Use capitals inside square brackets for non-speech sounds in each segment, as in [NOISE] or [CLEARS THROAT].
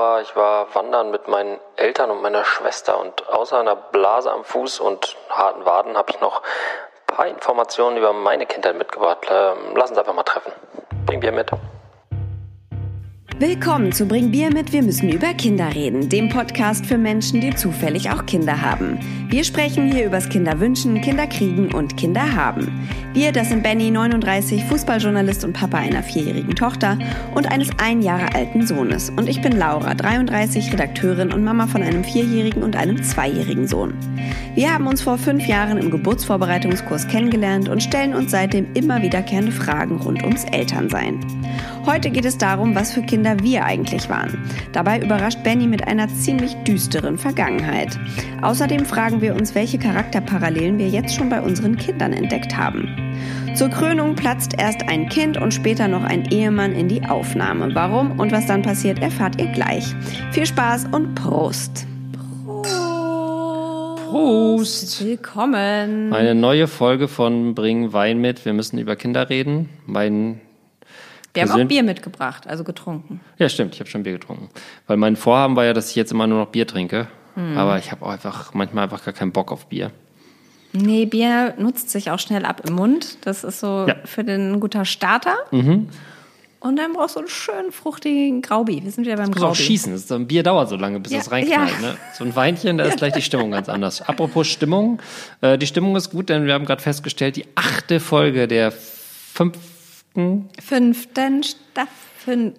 Laura. Ich war wandern mit meinen Eltern und meiner Schwester und außer einer Blase am Fuß und harten Waden habe ich noch ein paar Informationen über meine Kindheit mitgebracht. Ähm, lass uns einfach mal treffen. Bring Bier mit. Willkommen zu Bring Bier mit, wir müssen über Kinder reden, dem Podcast für Menschen, die zufällig auch Kinder haben. Wir sprechen hier übers Kinderwünschen, Kinderkriegen und Kinderhaben. Wir, das sind Benny, 39, Fußballjournalist und Papa einer vierjährigen Tochter und eines ein Jahre alten Sohnes. Und ich bin Laura, 33, Redakteurin und Mama von einem vierjährigen und einem zweijährigen Sohn. Wir haben uns vor fünf Jahren im Geburtsvorbereitungskurs kennengelernt und stellen uns seitdem immer wiederkehrende Fragen rund ums Elternsein. Heute geht es darum, was für Kinder wir eigentlich waren. Dabei überrascht Benny mit einer ziemlich düsteren Vergangenheit. Außerdem fragen wir uns, welche Charakterparallelen wir jetzt schon bei unseren Kindern entdeckt haben. Zur Krönung platzt erst ein Kind und später noch ein Ehemann in die Aufnahme. Warum und was dann passiert, erfahrt ihr gleich. Viel Spaß und Prost! Prost! Willkommen! Eine neue Folge von Bring Wein mit. Wir müssen über Kinder reden. Mein wir haben auch Bier mitgebracht, also getrunken. Ja, stimmt, ich habe schon Bier getrunken. Weil mein Vorhaben war ja, dass ich jetzt immer nur noch Bier trinke. Hm. Aber ich habe auch einfach manchmal einfach gar keinen Bock auf Bier. Nee, Bier nutzt sich auch schnell ab im Mund. Das ist so ja. für den ein guter Starter. Mhm. Und dann brauchst du einen schönen, fruchtigen Graubi. Wir sind wieder beim das Graubi. auch schießen. So ein Bier dauert so lange, bis ja, es reinknallt. Ja. Ne? So ein Weinchen, da ist [LAUGHS] gleich die Stimmung ganz anders. Apropos Stimmung. Äh, die Stimmung ist gut, denn wir haben gerade festgestellt, die achte Folge der fünften... Fünften Staffel.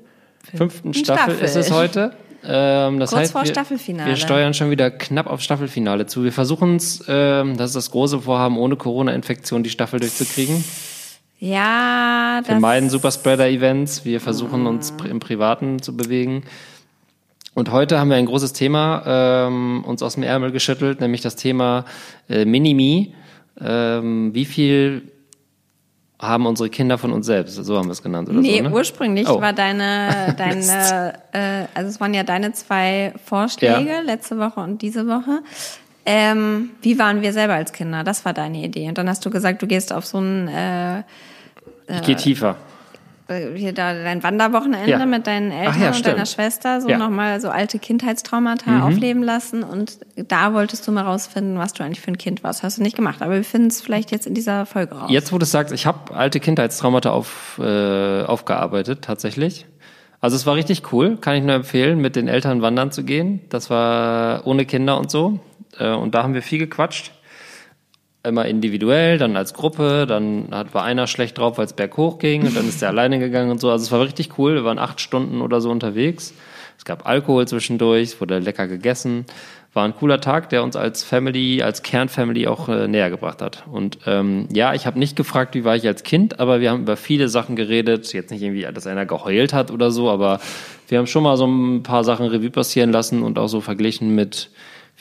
Fünften Staffel, Staffel ist es heute. Ähm, das Kurz heißt, vor wir, Staffelfinale. Wir steuern schon wieder knapp auf Staffelfinale zu. Wir versuchen es, ähm, das ist das große Vorhaben, ohne Corona-Infektion die Staffel durchzukriegen. Ja, das... Wir meiden Superspreader-Events. Wir versuchen uns im Privaten zu bewegen. Und heute haben wir ein großes Thema ähm, uns aus dem Ärmel geschüttelt, nämlich das Thema äh, Minimi. Ähm, wie viel haben unsere Kinder von uns selbst? So haben wir es genannt, oder nee, so, ne? ursprünglich oh. war deine, [LAUGHS] deine äh, also es waren ja deine zwei Vorschläge, ja. letzte Woche und diese Woche. Ähm, wie waren wir selber als Kinder? Das war deine Idee. Und dann hast du gesagt, du gehst auf so ein äh, ich gehe tiefer. Äh, hier da dein Wanderwochenende ja. mit deinen Eltern ja, und deiner Schwester so ja. nochmal so alte Kindheitstraumata mhm. aufleben lassen und da wolltest du mal rausfinden, was du eigentlich für ein Kind warst. Hast du nicht gemacht, aber wir finden es vielleicht jetzt in dieser Folge raus. Jetzt, wo du sagst, ich habe alte Kindheitstraumata auf, äh, aufgearbeitet, tatsächlich. Also es war richtig cool, kann ich nur empfehlen, mit den Eltern wandern zu gehen. Das war ohne Kinder und so. Äh, und da haben wir viel gequatscht immer individuell, dann als Gruppe, dann hat, war einer schlecht drauf, weil es berghoch ging und dann ist er alleine gegangen und so. Also es war richtig cool. Wir waren acht Stunden oder so unterwegs. Es gab Alkohol zwischendurch, es wurde lecker gegessen. War ein cooler Tag, der uns als Family, als Kernfamily auch äh, näher gebracht hat. Und ähm, ja, ich habe nicht gefragt, wie war ich als Kind, aber wir haben über viele Sachen geredet. Jetzt nicht irgendwie, dass einer geheult hat oder so, aber wir haben schon mal so ein paar Sachen Revue passieren lassen und auch so verglichen mit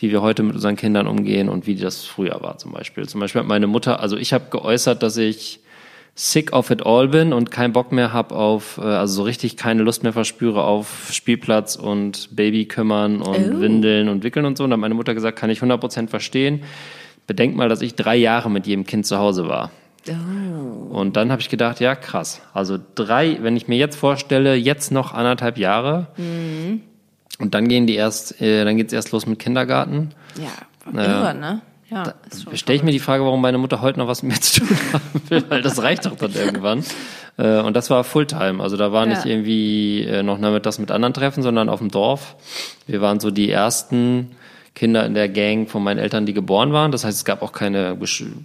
wie wir heute mit unseren Kindern umgehen und wie das früher war zum Beispiel. Zum Beispiel hat meine Mutter, also ich habe geäußert, dass ich sick of it all bin und keinen Bock mehr habe auf, äh, also so richtig keine Lust mehr verspüre auf Spielplatz und Baby kümmern und oh. Windeln und Wickeln und so. Und dann hat meine Mutter gesagt, kann ich 100% verstehen. Bedenk mal, dass ich drei Jahre mit jedem Kind zu Hause war. Oh. Und dann habe ich gedacht, ja krass. Also drei, wenn ich mir jetzt vorstelle, jetzt noch anderthalb Jahre, mhm. Und dann gehen die erst, äh, dann geht's erst los mit Kindergarten. Ja, irre, ne? Ja, stelle ich mir die Frage, warum meine Mutter heute noch was mit mir [LAUGHS] zu tun haben will, weil das reicht doch dann irgendwann. Äh, und das war Fulltime. Also da war nicht ja. irgendwie äh, noch das mit anderen Treffen, sondern auf dem Dorf. Wir waren so die ersten Kinder in der Gang von meinen Eltern, die geboren waren. Das heißt, es gab auch keine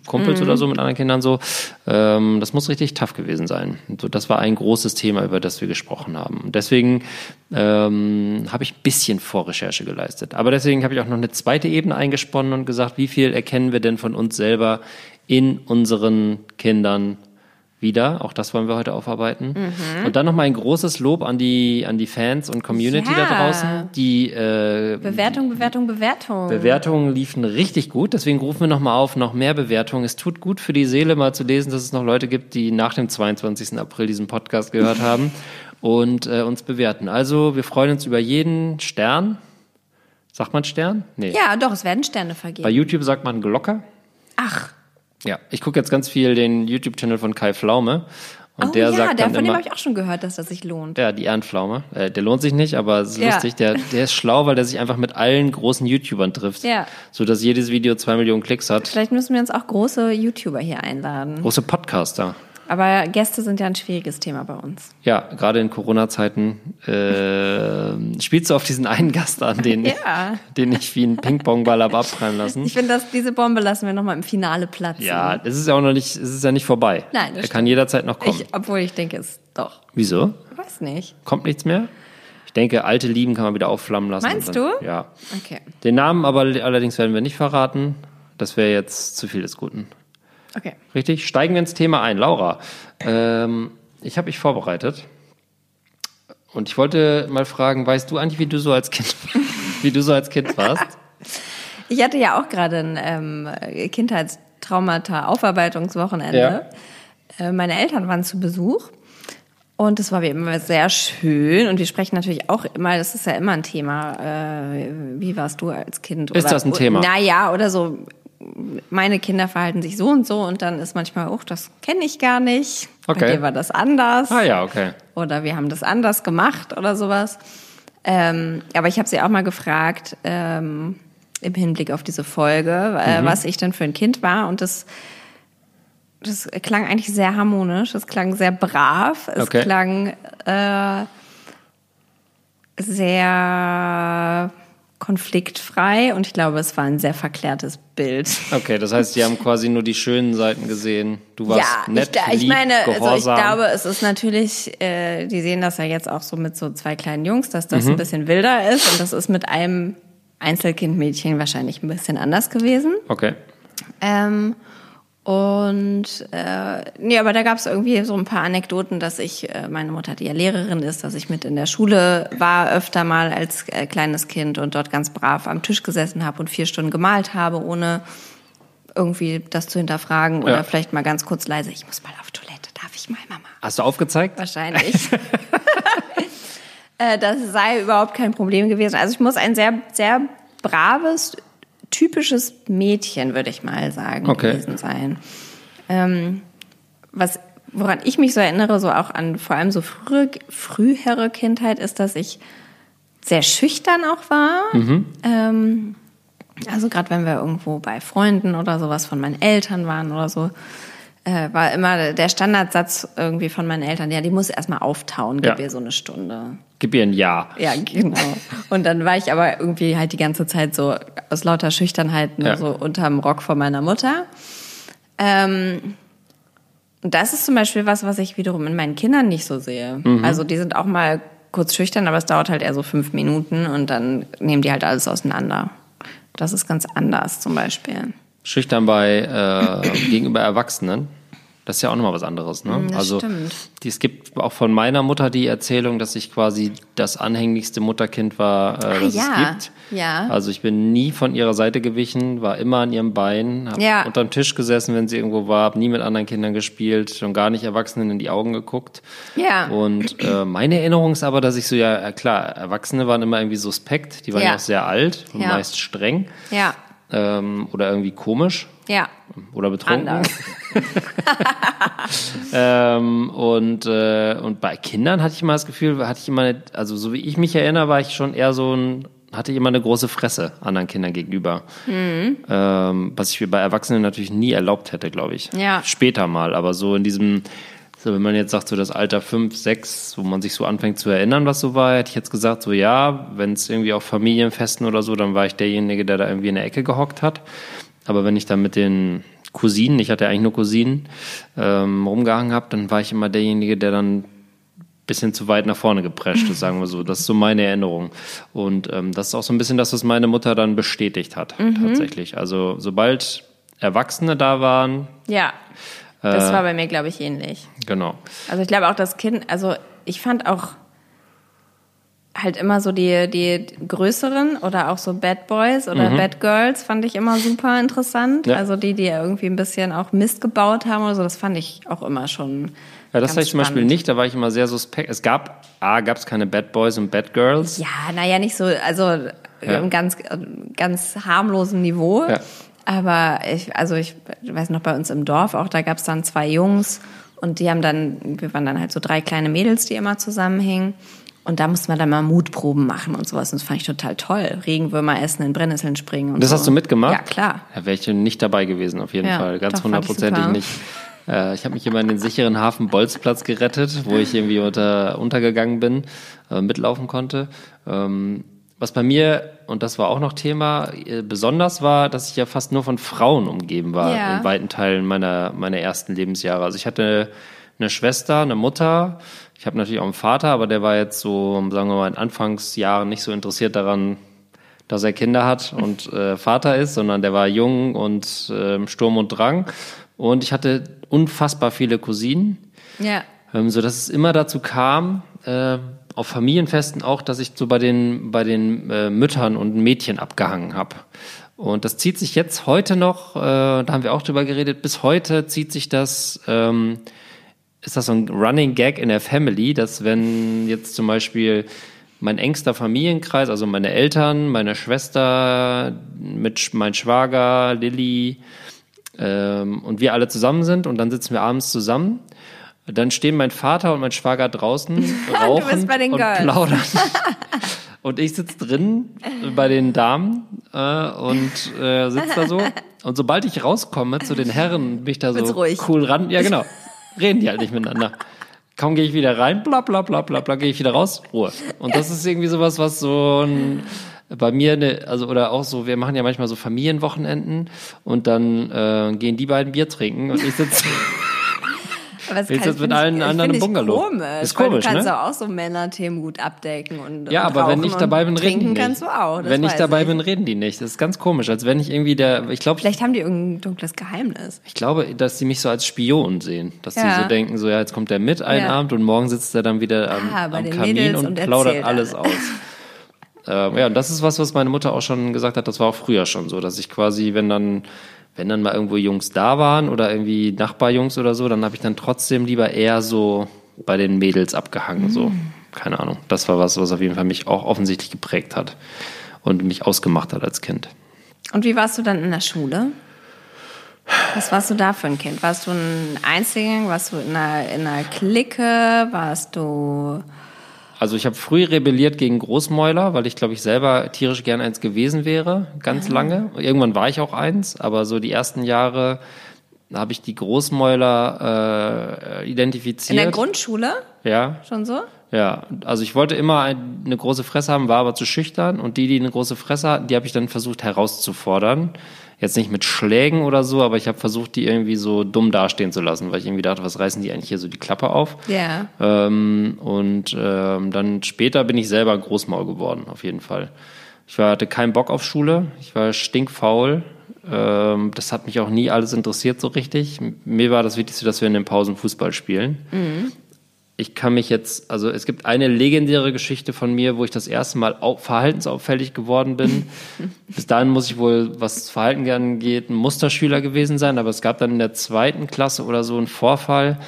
Kumpels mhm. oder so mit anderen Kindern so. Ähm, das muss richtig tough gewesen sein. So, das war ein großes Thema, über das wir gesprochen haben. Und deswegen ähm, habe ich ein bisschen Vorrecherche geleistet. Aber deswegen habe ich auch noch eine zweite Ebene eingesponnen und gesagt, wie viel erkennen wir denn von uns selber in unseren Kindern wieder. Auch das wollen wir heute aufarbeiten. Mhm. Und dann nochmal ein großes Lob an die, an die Fans und Community ja. da draußen. Die äh, Bewertung, Bewertung, Bewertung. Bewertungen liefen richtig gut. Deswegen rufen wir nochmal auf, noch mehr Bewertungen. Es tut gut für die Seele, mal zu lesen, dass es noch Leute gibt, die nach dem 22. April diesen Podcast gehört [LAUGHS] haben und äh, uns bewerten. Also wir freuen uns über jeden Stern. Sagt man Stern? Nee. Ja, doch, es werden Sterne vergeben. Bei YouTube sagt man Glocke. Ach. Ja, ich gucke jetzt ganz viel den YouTube-Channel von Kai Pflaume Und oh der ja, sagt der, von dem immer, habe ich auch schon gehört, dass das sich lohnt. ja, die Ehrenpflaume. Äh, der lohnt sich nicht, aber es ist Ja. lustig. Der, der ist schlau, weil der sich einfach mit allen großen YouTubern trifft. Ja. So dass jedes Video zwei Millionen Klicks hat. Vielleicht müssen wir uns auch große YouTuber hier einladen. Große Podcaster. Aber Gäste sind ja ein schwieriges Thema bei uns. Ja, gerade in Corona-Zeiten äh, spielst du auf diesen einen Gast an, den, [LAUGHS] Ja. den ich wie einen Ping-Pong-Ball habe abprallen lassen. Ich finde, dass diese Bombe lassen wir nochmal im Finale platzen. Ja, es ist ja auch noch nicht, es ist ja nicht vorbei. Nein, das Er kann jederzeit noch kommen. Ich, obwohl ich denke, es doch. Wieso? Weiß nicht. Kommt nichts mehr? Ich denke, alte Lieben kann man wieder aufflammen lassen. Meinst dann, du? Ja. Okay. Den Namen aber allerdings werden wir nicht verraten. Das wäre jetzt zu viel des Guten. Okay. Richtig? Steigen wir ins Thema ein. Laura, ähm, ich habe mich vorbereitet. Und ich wollte mal fragen, weißt du eigentlich, wie du so als Kind, [LAUGHS] wie du so als Kind warst? Ich hatte ja auch gerade ein ähm, Kindheitstraumata-Aufarbeitungswochenende. Ja. Äh, meine Eltern waren zu Besuch. Und es war wie immer sehr schön. Und wir sprechen natürlich auch immer, das ist ja immer ein Thema. Äh, wie warst du als Kind? Ist das ein Thema? Naja, oder so. Meine Kinder verhalten sich so und so. Und dann ist manchmal, oh, das kenne ich gar nicht. Okay. Bei dir war das anders. Ah ja, okay. oder wir haben das anders gemacht oder sowas. Ähm, aber ich habe sie auch mal gefragt, ähm, im Hinblick auf diese Folge, äh, Mhm. was ich denn für ein Kind war. Und das, das klang eigentlich sehr harmonisch, es klang sehr brav, es Okay. klang äh, sehr konfliktfrei und ich glaube, es war ein sehr verklärtes Bild. Okay, das heißt, die haben quasi nur die schönen Seiten gesehen. Du warst ja, nett, ich, ich lieb, meine, also ich gehorsam. glaube, es ist natürlich, äh, die sehen das ja jetzt auch so mit so zwei kleinen Jungs, dass Mhm. das ein bisschen wilder ist und das ist mit einem Einzelkindmädchen wahrscheinlich ein bisschen anders gewesen. okay. Ähm, und äh, nee, aber da gab es irgendwie so ein paar Anekdoten, dass ich, äh, meine Mutter, die ja Lehrerin ist, dass ich mit in der Schule war öfter mal als äh, kleines Kind und dort ganz brav am Tisch gesessen habe und vier Stunden gemalt habe, ohne irgendwie das zu hinterfragen oder Ja. vielleicht mal ganz kurz leise, ich muss mal auf Toilette, darf ich mal, Mama? Hast du aufgezeigt? Wahrscheinlich. [LAUGHS] äh, das sei überhaupt kein Problem gewesen. Also ich muss ein sehr, sehr braves, typisches Mädchen, würde ich mal sagen, Okay. gewesen sein. Ähm, was, woran ich mich so erinnere, so auch an vor allem so frühe, frühere Kindheit, ist, dass ich sehr schüchtern auch war. Ähm, also gerade wenn wir irgendwo bei Freunden oder sowas von meinen Eltern waren oder so, äh, war immer der Standardsatz irgendwie von meinen Eltern, ja, die muss erstmal auftauen, gib Ja. ihr so eine Stunde. Gib ihr ein Ja. Ja, genau. Und dann war ich aber irgendwie halt die ganze Zeit so aus lauter Schüchternheit nur Ja. so unterm Rock von meiner Mutter. Ähm, und das ist zum Beispiel was, was ich wiederum in meinen Kindern nicht so sehe. Also die sind auch mal kurz schüchtern, aber es dauert halt eher so fünf Minuten und dann nehmen die halt alles auseinander. Das ist ganz anders zum Beispiel. Schüchtern bei äh, gegenüber Erwachsenen. Das ist ja auch nochmal was anderes, ne? Mm, das also stimmt. Die, es gibt auch von meiner Mutter die Erzählung, dass ich quasi das anhänglichste Mutterkind war, äh, das ja, es gibt. ja. Also ich bin nie von ihrer Seite gewichen, war immer an ihrem Bein, habe Ja. unterm Tisch gesessen, wenn sie irgendwo war, habe nie mit anderen Kindern gespielt, schon gar nicht Erwachsenen in die Augen geguckt. Ja. Und äh, meine Erinnerung ist aber, dass ich so, ja, äh, klar, Erwachsene waren immer irgendwie suspekt, die waren ja, auch sehr alt und meist streng Ja, ähm, oder irgendwie komisch ja. oder betrunken. [LAUGHS] Ähm, und, äh, und bei Kindern hatte ich immer das Gefühl, hatte ich immer, eine, also so wie ich mich erinnere, war ich schon eher so ein, hatte ich immer eine große Fresse anderen Kindern gegenüber. Mhm. Ähm, was ich mir bei Erwachsenen natürlich nie erlaubt hätte, glaube ich. Ja. Später mal, aber so in diesem, so wenn man jetzt sagt, so das Alter 5, 6, wo man sich so anfängt zu erinnern, was so war, hätte ich jetzt gesagt, so ja, wenn es irgendwie auf Familienfesten oder so, dann war ich derjenige, der da irgendwie in der Ecke gehockt hat. Aber wenn ich dann mit den Cousinen, ich hatte ja eigentlich nur Cousinen, ähm, rumgehangen habe, dann war ich immer derjenige, der dann bisschen zu weit nach vorne geprescht ist, sagen wir so. Das ist so meine Erinnerung. Und ähm, das ist auch so ein bisschen das, was meine Mutter dann bestätigt hat, tatsächlich. Also sobald Erwachsene da waren, Ja. Äh. Das war bei mir, glaube ich, ähnlich. genau. Also ich glaube auch das Kind, also ich fand auch halt immer so die, die größeren oder auch so Bad Boys oder Bad Girls fand ich immer super interessant. Mhm. Ja. Also die, die irgendwie ein bisschen auch Mist gebaut haben oder so, das fand ich auch immer schon. Ja, das hatte ich zum Beispiel spannend. nicht, da war ich immer sehr suspekt. Es gab, A, gab es keine Bad Boys und Bad Girls. Ja, naja, nicht so, also Ja. im ganz, ganz harmlosen Niveau. Ja. Aber ich, also ich weiß noch bei uns im Dorf auch, da gab es dann zwei Jungs Und die haben dann, wir waren dann halt so drei kleine Mädels, die immer zusammenhingen. Und da mussten wir dann mal Mutproben machen und sowas. Und das fand ich total toll. Regenwürmer essen, in Brennnesseln springen und Das so. hast du mitgemacht? Ja, klar. Da wäre ich nicht dabei gewesen, auf jeden Ja, Fall. Ganz hundertprozentig nicht. Äh, Ich habe mich immer in den sicheren Hafen Bolzplatz gerettet, wo ich irgendwie unter, untergegangen bin, äh, mitlaufen konnte. Ähm, was bei mir, und das war auch noch Thema, äh, besonders war, dass ich ja fast nur von Frauen umgeben war Ja. in weiten Teilen meiner, meiner ersten Lebensjahre. Also ich hatte eine Schwester, eine Mutter, ich habe natürlich auch einen Vater, aber der war jetzt so, sagen wir mal, in Anfangsjahren nicht so interessiert daran, dass er Kinder hat und [LAUGHS] äh, Vater ist, sondern der war jung und ähm, Sturm und Drang. Und ich hatte unfassbar viele Cousinen, Ja. ähm, so dass es immer dazu kam, äh, auf Familienfesten auch, dass ich so bei den bei den äh, Müttern und Mädchen abgehangen habe. Und das zieht sich jetzt heute noch, äh, da haben wir auch drüber geredet, bis heute zieht sich das, ähm, ist das so ein Running Gag in der Family, dass wenn jetzt zum Beispiel mein engster Familienkreis, also meine Eltern, meine Schwester, mit mein Schwager, Lilly ähm, und wir alle zusammen sind und dann sitzen wir abends zusammen, dann stehen mein Vater und mein Schwager draußen, [LAUGHS] rauchen und Girls. plaudern. [LAUGHS] Und ich sitze drin bei den Damen äh, und äh, sitze da so. Und sobald ich rauskomme zu den Herren, bin ich da so cool ran. Ja, genau. Reden die halt nicht miteinander. Kaum gehe ich wieder rein, bla bla bla bla bla, gehe ich wieder raus, Ruhe. Und das ist irgendwie sowas, was so ein, bei mir, ne, also oder auch so, wir machen ja manchmal so Familienwochenenden und dann äh, gehen die beiden Bier trinken und ich sitze [LAUGHS] Aber kann- jetzt mit ich- allen ich anderen im ich Bungalow? Komisch, Ist komisch, du kannst ne? auch so Männerthemen gut abdecken und Ja, und aber wenn ich dabei bin, reden die nicht. kannst du auch. Das wenn ich dabei bin, reden die nicht. Das ist ganz komisch, als wenn ich irgendwie der, ich glaube, Vielleicht haben die irgendein dunkles Geheimnis. ich glaube, dass sie mich so als Spion sehen, dass Ja. sie so denken, so ja, jetzt kommt der mit einen Ja. Abend und morgen sitzt er dann wieder am, Ah, am Kamin und, und plaudert alles. aus. [LAUGHS] ähm, ja, und das ist was, was meine Mutter auch schon gesagt hat. Das war auch früher schon so, dass ich quasi, wenn dann wenn dann mal irgendwo Jungs da waren oder irgendwie Nachbarjungs oder so, dann habe ich dann trotzdem lieber eher so bei den Mädels abgehangen. So, Mm. keine Ahnung. Das war was, was auf jeden Fall mich auch offensichtlich geprägt hat und mich ausgemacht hat als Kind. Und wie warst du dann in der Schule? Was warst du da für ein Kind? Warst du ein Einzelgänger? Warst du in einer, in einer Clique? Warst du... Also ich habe früh rebelliert gegen Großmäuler, weil ich glaube ich selber tierisch gern eins gewesen wäre, ganz lange. Irgendwann war ich auch eins, aber so die ersten Jahre habe ich die Großmäuler äh, identifiziert. In der Grundschule? Ja, Schon so? ja. Also ich wollte immer ein, eine große Fresse haben, war aber zu schüchtern und die, die eine große Fresse hatten, die habe ich dann versucht herauszufordern. Jetzt nicht mit Schlägen oder so, aber ich habe versucht, die irgendwie so dumm dastehen zu lassen, weil ich irgendwie dachte, was reißen die eigentlich hier so die Klappe auf? Ja. Ähm, und ähm, dann später bin ich selber Großmaul geworden, auf jeden Fall. Ich war, hatte keinen Bock auf Schule, ich war stinkfaul. Ähm, das hat mich auch nie alles interessiert so richtig. Mir war das Wichtigste, dass wir in den Pausen Fußball spielen. Ich kann mich jetzt, also es gibt eine legendäre Geschichte von mir, wo ich das erste Mal au verhaltensauffällig geworden bin. [LAUGHS] Bis dahin muss ich wohl, was das Verhalten angeht, ein Musterschüler gewesen sein, aber es gab dann in der zweiten Klasse oder so einen Vorfall,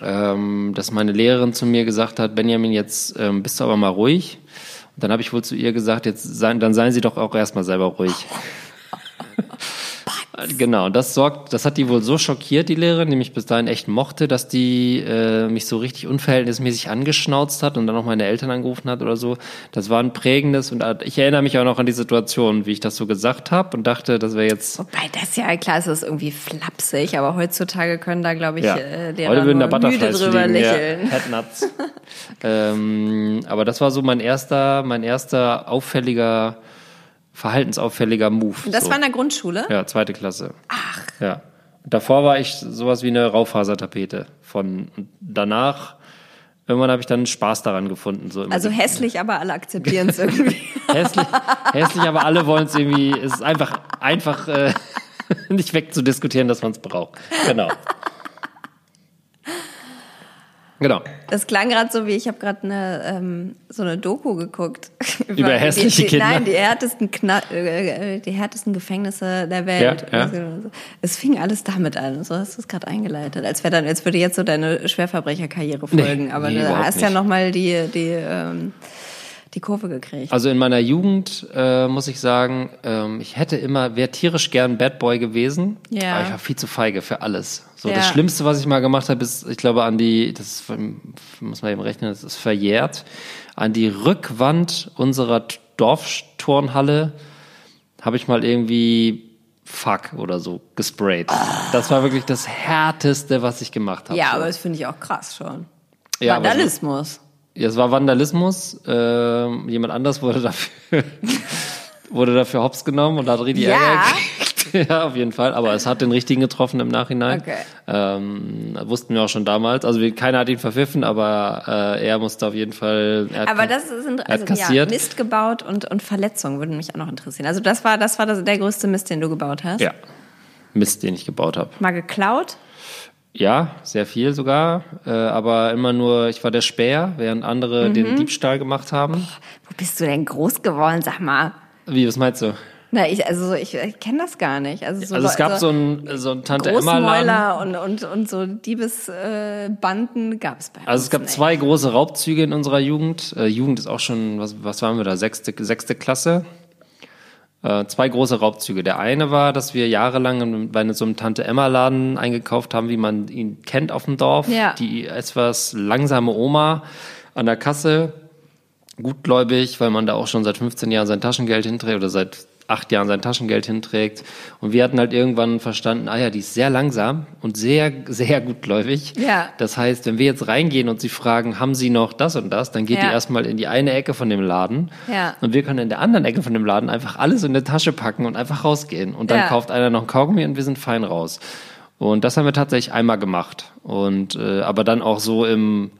ähm, dass meine Lehrerin zu mir gesagt hat, Benjamin, jetzt ähm, bist du aber mal ruhig. Und dann habe ich wohl zu ihr gesagt, jetzt seien, dann seien Sie doch auch erstmal selber ruhig. [LAUGHS] Genau, das sorgt, das hat die wohl so schockiert, die Lehrerin, die mich bis dahin echt mochte, dass die äh, mich so richtig unverhältnismäßig angeschnauzt hat und dann auch meine Eltern angerufen hat oder so. Das war ein prägendes und ich erinnere mich auch noch an die Situation, wie ich das so gesagt habe und dachte, das wäre jetzt Wobei das ja klar ist, das ist irgendwie flapsig, aber heutzutage können da, glaube ich, Ja. äh, Lehrer Heute würden da müde drüber ja. lächeln. [LAUGHS] Headnuts. ähm, aber das war so mein erster, mein erster auffälliger, verhaltensauffälliger Move. Und das so. war in der Grundschule? Ja, zweite Klasse. Ach. Ja. Davor war ich sowas wie eine Raufasertapete. Von und danach, irgendwann habe ich dann Spaß daran gefunden. So Also hässlich, aber alle akzeptieren es irgendwie. [LAUGHS] hässlich, hässlich, aber alle wollen es irgendwie. Es ist einfach, einfach äh, [LAUGHS] nicht wegzudiskutieren, dass man es braucht. Genau. Genau. Das klang gerade so wie, ich habe gerade eine, ähm, so eine Doku geguckt. [LAUGHS] Über hässliche die, die, Kinder? Nein, die härtesten, Kna äh, die härtesten Gefängnisse der Welt. Ja, ja. Es fing alles damit an. So hast du es gerade eingeleitet. Als, wär dann, als würde jetzt so deine Schwerverbrecherkarriere folgen. Nee, Aber nee, du hast ja nicht. nochmal die, die, ähm, die Kurve gekriegt. Also in meiner Jugend äh, muss ich sagen, ähm, ich hätte immer, wäre tierisch gern Bad Boy gewesen, Ja. aber ich war viel zu feige für alles. So Ja. das Schlimmste, was ich mal gemacht habe, ist, ich glaube, an die, das muss man eben rechnen, das ist verjährt, an die Rückwand unserer Dorfturnhalle habe ich mal irgendwie Fuck oder so gesprayt. Das war wirklich das härteste, was ich gemacht habe. ja, so. aber das finde ich auch krass schon. Ja, Vandalismus. Ja, es war Vandalismus. Ähm, jemand anders wurde dafür, [LAUGHS] wurde dafür hops genommen und hat richtig Ja. Ärger gekriegt. [LAUGHS] ja, auf jeden Fall. Aber es hat den richtigen getroffen im Nachhinein. Okay. Ähm, wussten wir auch schon damals. Also keiner hat ihn verpfiffen, aber äh, er musste auf jeden Fall. Er Aber das sind also hat ja, kassiert. Mist gebaut und, und Verletzungen würden mich auch noch interessieren. Also das war das war das, der größte Mist, den du gebaut hast. Ja. Mist, den ich gebaut habe. Mal geklaut. Ja, sehr viel sogar. Äh, aber immer nur, ich war der Späher, während andere Mhm. den Diebstahl gemacht haben. Wo bist du denn groß geworden, sag mal? Wie, was meinst du? Na, ich, also ich, ich kenne das gar nicht. Also, so Also es gab Leu- so ein, so ein Tante Emma Laden. Und, und, und so Diebesbanden äh, Banden gab es bei uns Also es gab nicht. zwei große Raubzüge in unserer Jugend. Äh, Jugend ist auch schon, was, was waren wir da, sechste, sechste Klasse. Äh, zwei große Raubzüge. Der eine war, dass wir jahrelang bei so einem Tante-Emma-Laden eingekauft haben, wie man ihn kennt auf dem Dorf. Ja. Die etwas langsame Oma an der Kasse, gutgläubig, weil man da auch schon seit 15 Jahren sein Taschengeld hinträgt oder seit acht Jahren sein Taschengeld hinträgt. Und wir hatten halt irgendwann verstanden, ah ja, die ist sehr langsam und sehr, sehr gutgläubig. Ja. Das heißt, wenn wir jetzt reingehen und sie fragen, haben sie noch das und das, dann geht Ja. die erstmal in die eine Ecke von dem Laden. Ja. Und wir können in der anderen Ecke von dem Laden einfach alles in eine Tasche packen und einfach rausgehen. Und dann Ja. kauft einer noch ein Kaugummi und wir sind fein raus. Und das haben wir tatsächlich einmal gemacht. Und äh, aber dann auch so im,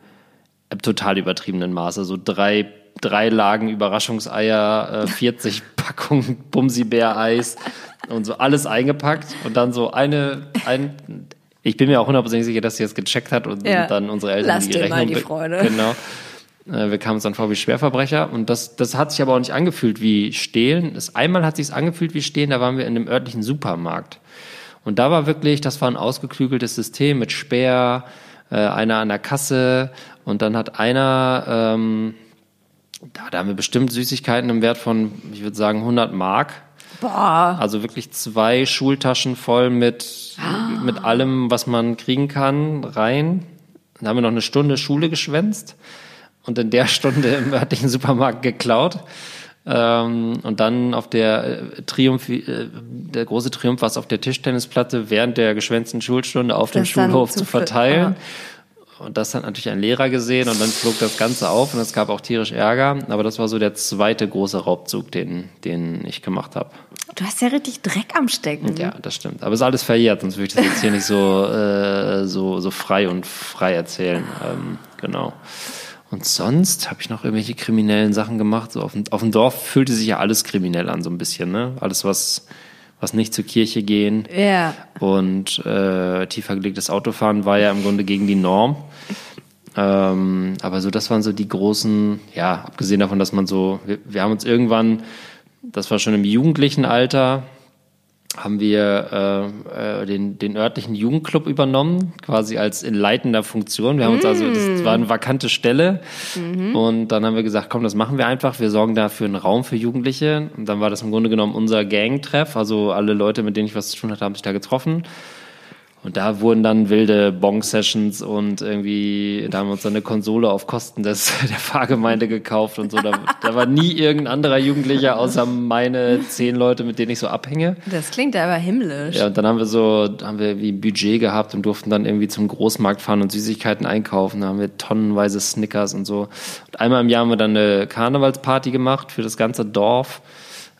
im total übertriebenen Maße. So drei, drei Lagen Überraschungseier, äh, [LAUGHS] 40 Packungen Bumsi-Bär-Eis und so alles eingepackt. Und dann so eine, ein, ich bin mir auch hundertprozentig sicher, dass sie das gecheckt hat und Ja. dann unsere Eltern Lass die dir Rechnung mal die Freude. Genau. Äh, Wir kamen uns dann vor wie Schwerverbrecher und das, das hat sich aber auch nicht angefühlt wie Stehlen. Das einmal hat sich angefühlt wie Stehlen, da waren wir in einem örtlichen Supermarkt. Und da war wirklich, das war ein ausgeklügeltes System mit Speer, äh, einer an der Kasse und dann hat einer, ähm, da, da haben wir bestimmt Süßigkeiten im Wert von, ich würde sagen, 100 Mark. Boah. Also wirklich zwei Schultaschen voll mit, mit allem, was man kriegen kann, rein. Dann haben wir noch eine Stunde Schule geschwänzt und in der [LAUGHS] Stunde im örtlichen Supermarkt geklaut. Ähm, und dann auf der äh, Triumph, äh, der große Triumph war es auf der Tischtennisplatte während der geschwänzten Schulstunde auf dem Das Schulhof zu zu ver- verteilen. Und das hat natürlich ein Lehrer gesehen und dann flog das Ganze auf und es gab auch tierisch Ärger. Aber das war so der zweite große Raubzug, den, den ich gemacht habe. Du hast ja richtig Dreck am Stecken. Ja, das stimmt. Aber es ist alles verjährt, sonst würde ich das jetzt hier nicht so, äh, so, so frei und frei erzählen. Ähm, genau. Und sonst habe ich noch irgendwelche kriminellen Sachen gemacht. So auf, dem, auf dem Dorf fühlte sich ja alles kriminell an, so ein bisschen. Ne? Alles, was, was nicht zur Kirche gehen Ja. und äh, tiefer gelegtes Autofahren war ja im Grunde gegen die Norm. Ähm, aber so, das waren so die großen, ja, abgesehen davon, dass man so, wir, wir haben uns irgendwann, das war schon im jugendlichen Alter, haben wir äh, äh, den, den örtlichen Jugendclub übernommen, quasi als in leitender Funktion. Wir haben uns also, das war eine vakante Stelle. Und dann haben wir gesagt, komm, das machen wir einfach. Wir sorgen dafür einen Raum für Jugendliche. Und dann war das im Grunde genommen unser Gangtreff. Also alle Leute, mit denen ich was zu tun hatte, haben sich da getroffen. Und da wurden dann wilde Bong-Sessions und irgendwie, da haben wir uns dann eine Konsole auf Kosten des, [LAUGHS] der Pfarrgemeinde gekauft und so. Da, da war nie irgendein anderer Jugendlicher außer meine zehn Leute, mit denen ich so abhänge. Das klingt aber himmlisch. Ja, und dann haben wir so, haben wir wie ein Budget gehabt und durften dann irgendwie zum Großmarkt fahren und Süßigkeiten einkaufen. Da haben wir tonnenweise Snickers und so. Und einmal im Jahr haben wir dann eine Karnevalsparty gemacht für das ganze Dorf,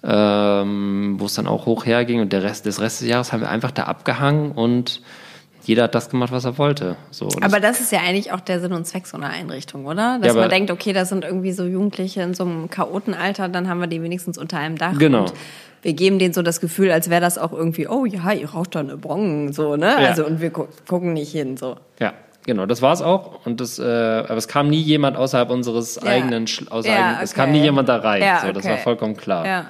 ähm, wo es dann auch hoch herging. Und der Rest des Rest des Jahres haben wir einfach da abgehangen und jeder hat das gemacht, was er wollte. So, Aber das ist ja eigentlich auch der Sinn und Zweck so einer Einrichtung, oder? Dass Ja, man denkt, okay, das sind irgendwie so Jugendliche in so einem Chaotenalter, dann haben wir die wenigstens unter einem Dach. Genau. Und wir geben denen so das Gefühl, als wäre das auch irgendwie, oh ja, ihr raucht da eine Bong, so, ne? Ja. Also, und wir gu gucken nicht hin, so. Ja, genau, das war's auch. Und das, äh, aber es kam nie jemand außerhalb unseres eigenen, Sch- aus Ja, eigenen, es kam okay. nie jemand da rein. Ja, so, das okay. war vollkommen klar. Ja.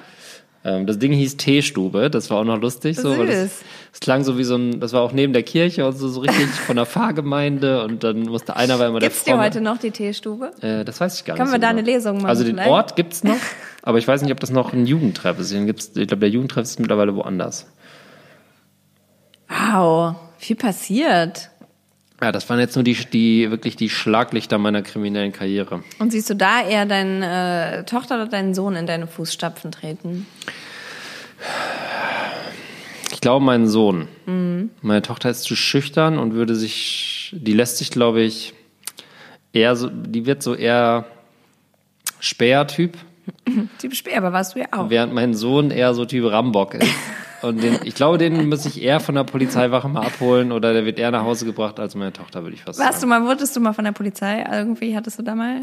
Ähm, das Ding hieß Teestube, das war auch noch lustig. So, weil das, das klang so wie so ein, das war auch neben der Kirche und so, so richtig von der Pfarrgemeinde und dann musste einer war immer Gibt's der dir Fromme. heute noch die Teestube? Äh, das weiß ich gar Können nicht. wir da genau. eine Lesung machen Also den vielleicht? Ort gibt's noch, [LAUGHS] aber ich weiß nicht, ob das noch ein Jugendtreff ist. Den gibt's, ich glaube, der Jugendtreff ist mittlerweile woanders. Wow, viel passiert. Ja, das waren jetzt nur die, die wirklich die Schlaglichter meiner kriminellen Karriere. Und siehst du da eher deine äh, Tochter oder deinen Sohn in deine Fußstapfen treten? Ich glaube, meinen Sohn. Mhm. Meine Tochter ist zu schüchtern und würde sich, die lässt sich, glaube ich, eher so, die wird so eher Speer-Typ, [LAUGHS] Typ Speer, aber warst du ja auch. während mein Sohn eher so Typ Rambock ist. [LAUGHS] Und den, ich glaube, den muss ich eher von der Polizeiwache mal abholen oder der wird eher nach Hause gebracht als meine Tochter, würde ich fast Warst du sagen. mal, wurdest du mal von der Polizei? Irgendwie hattest du da mal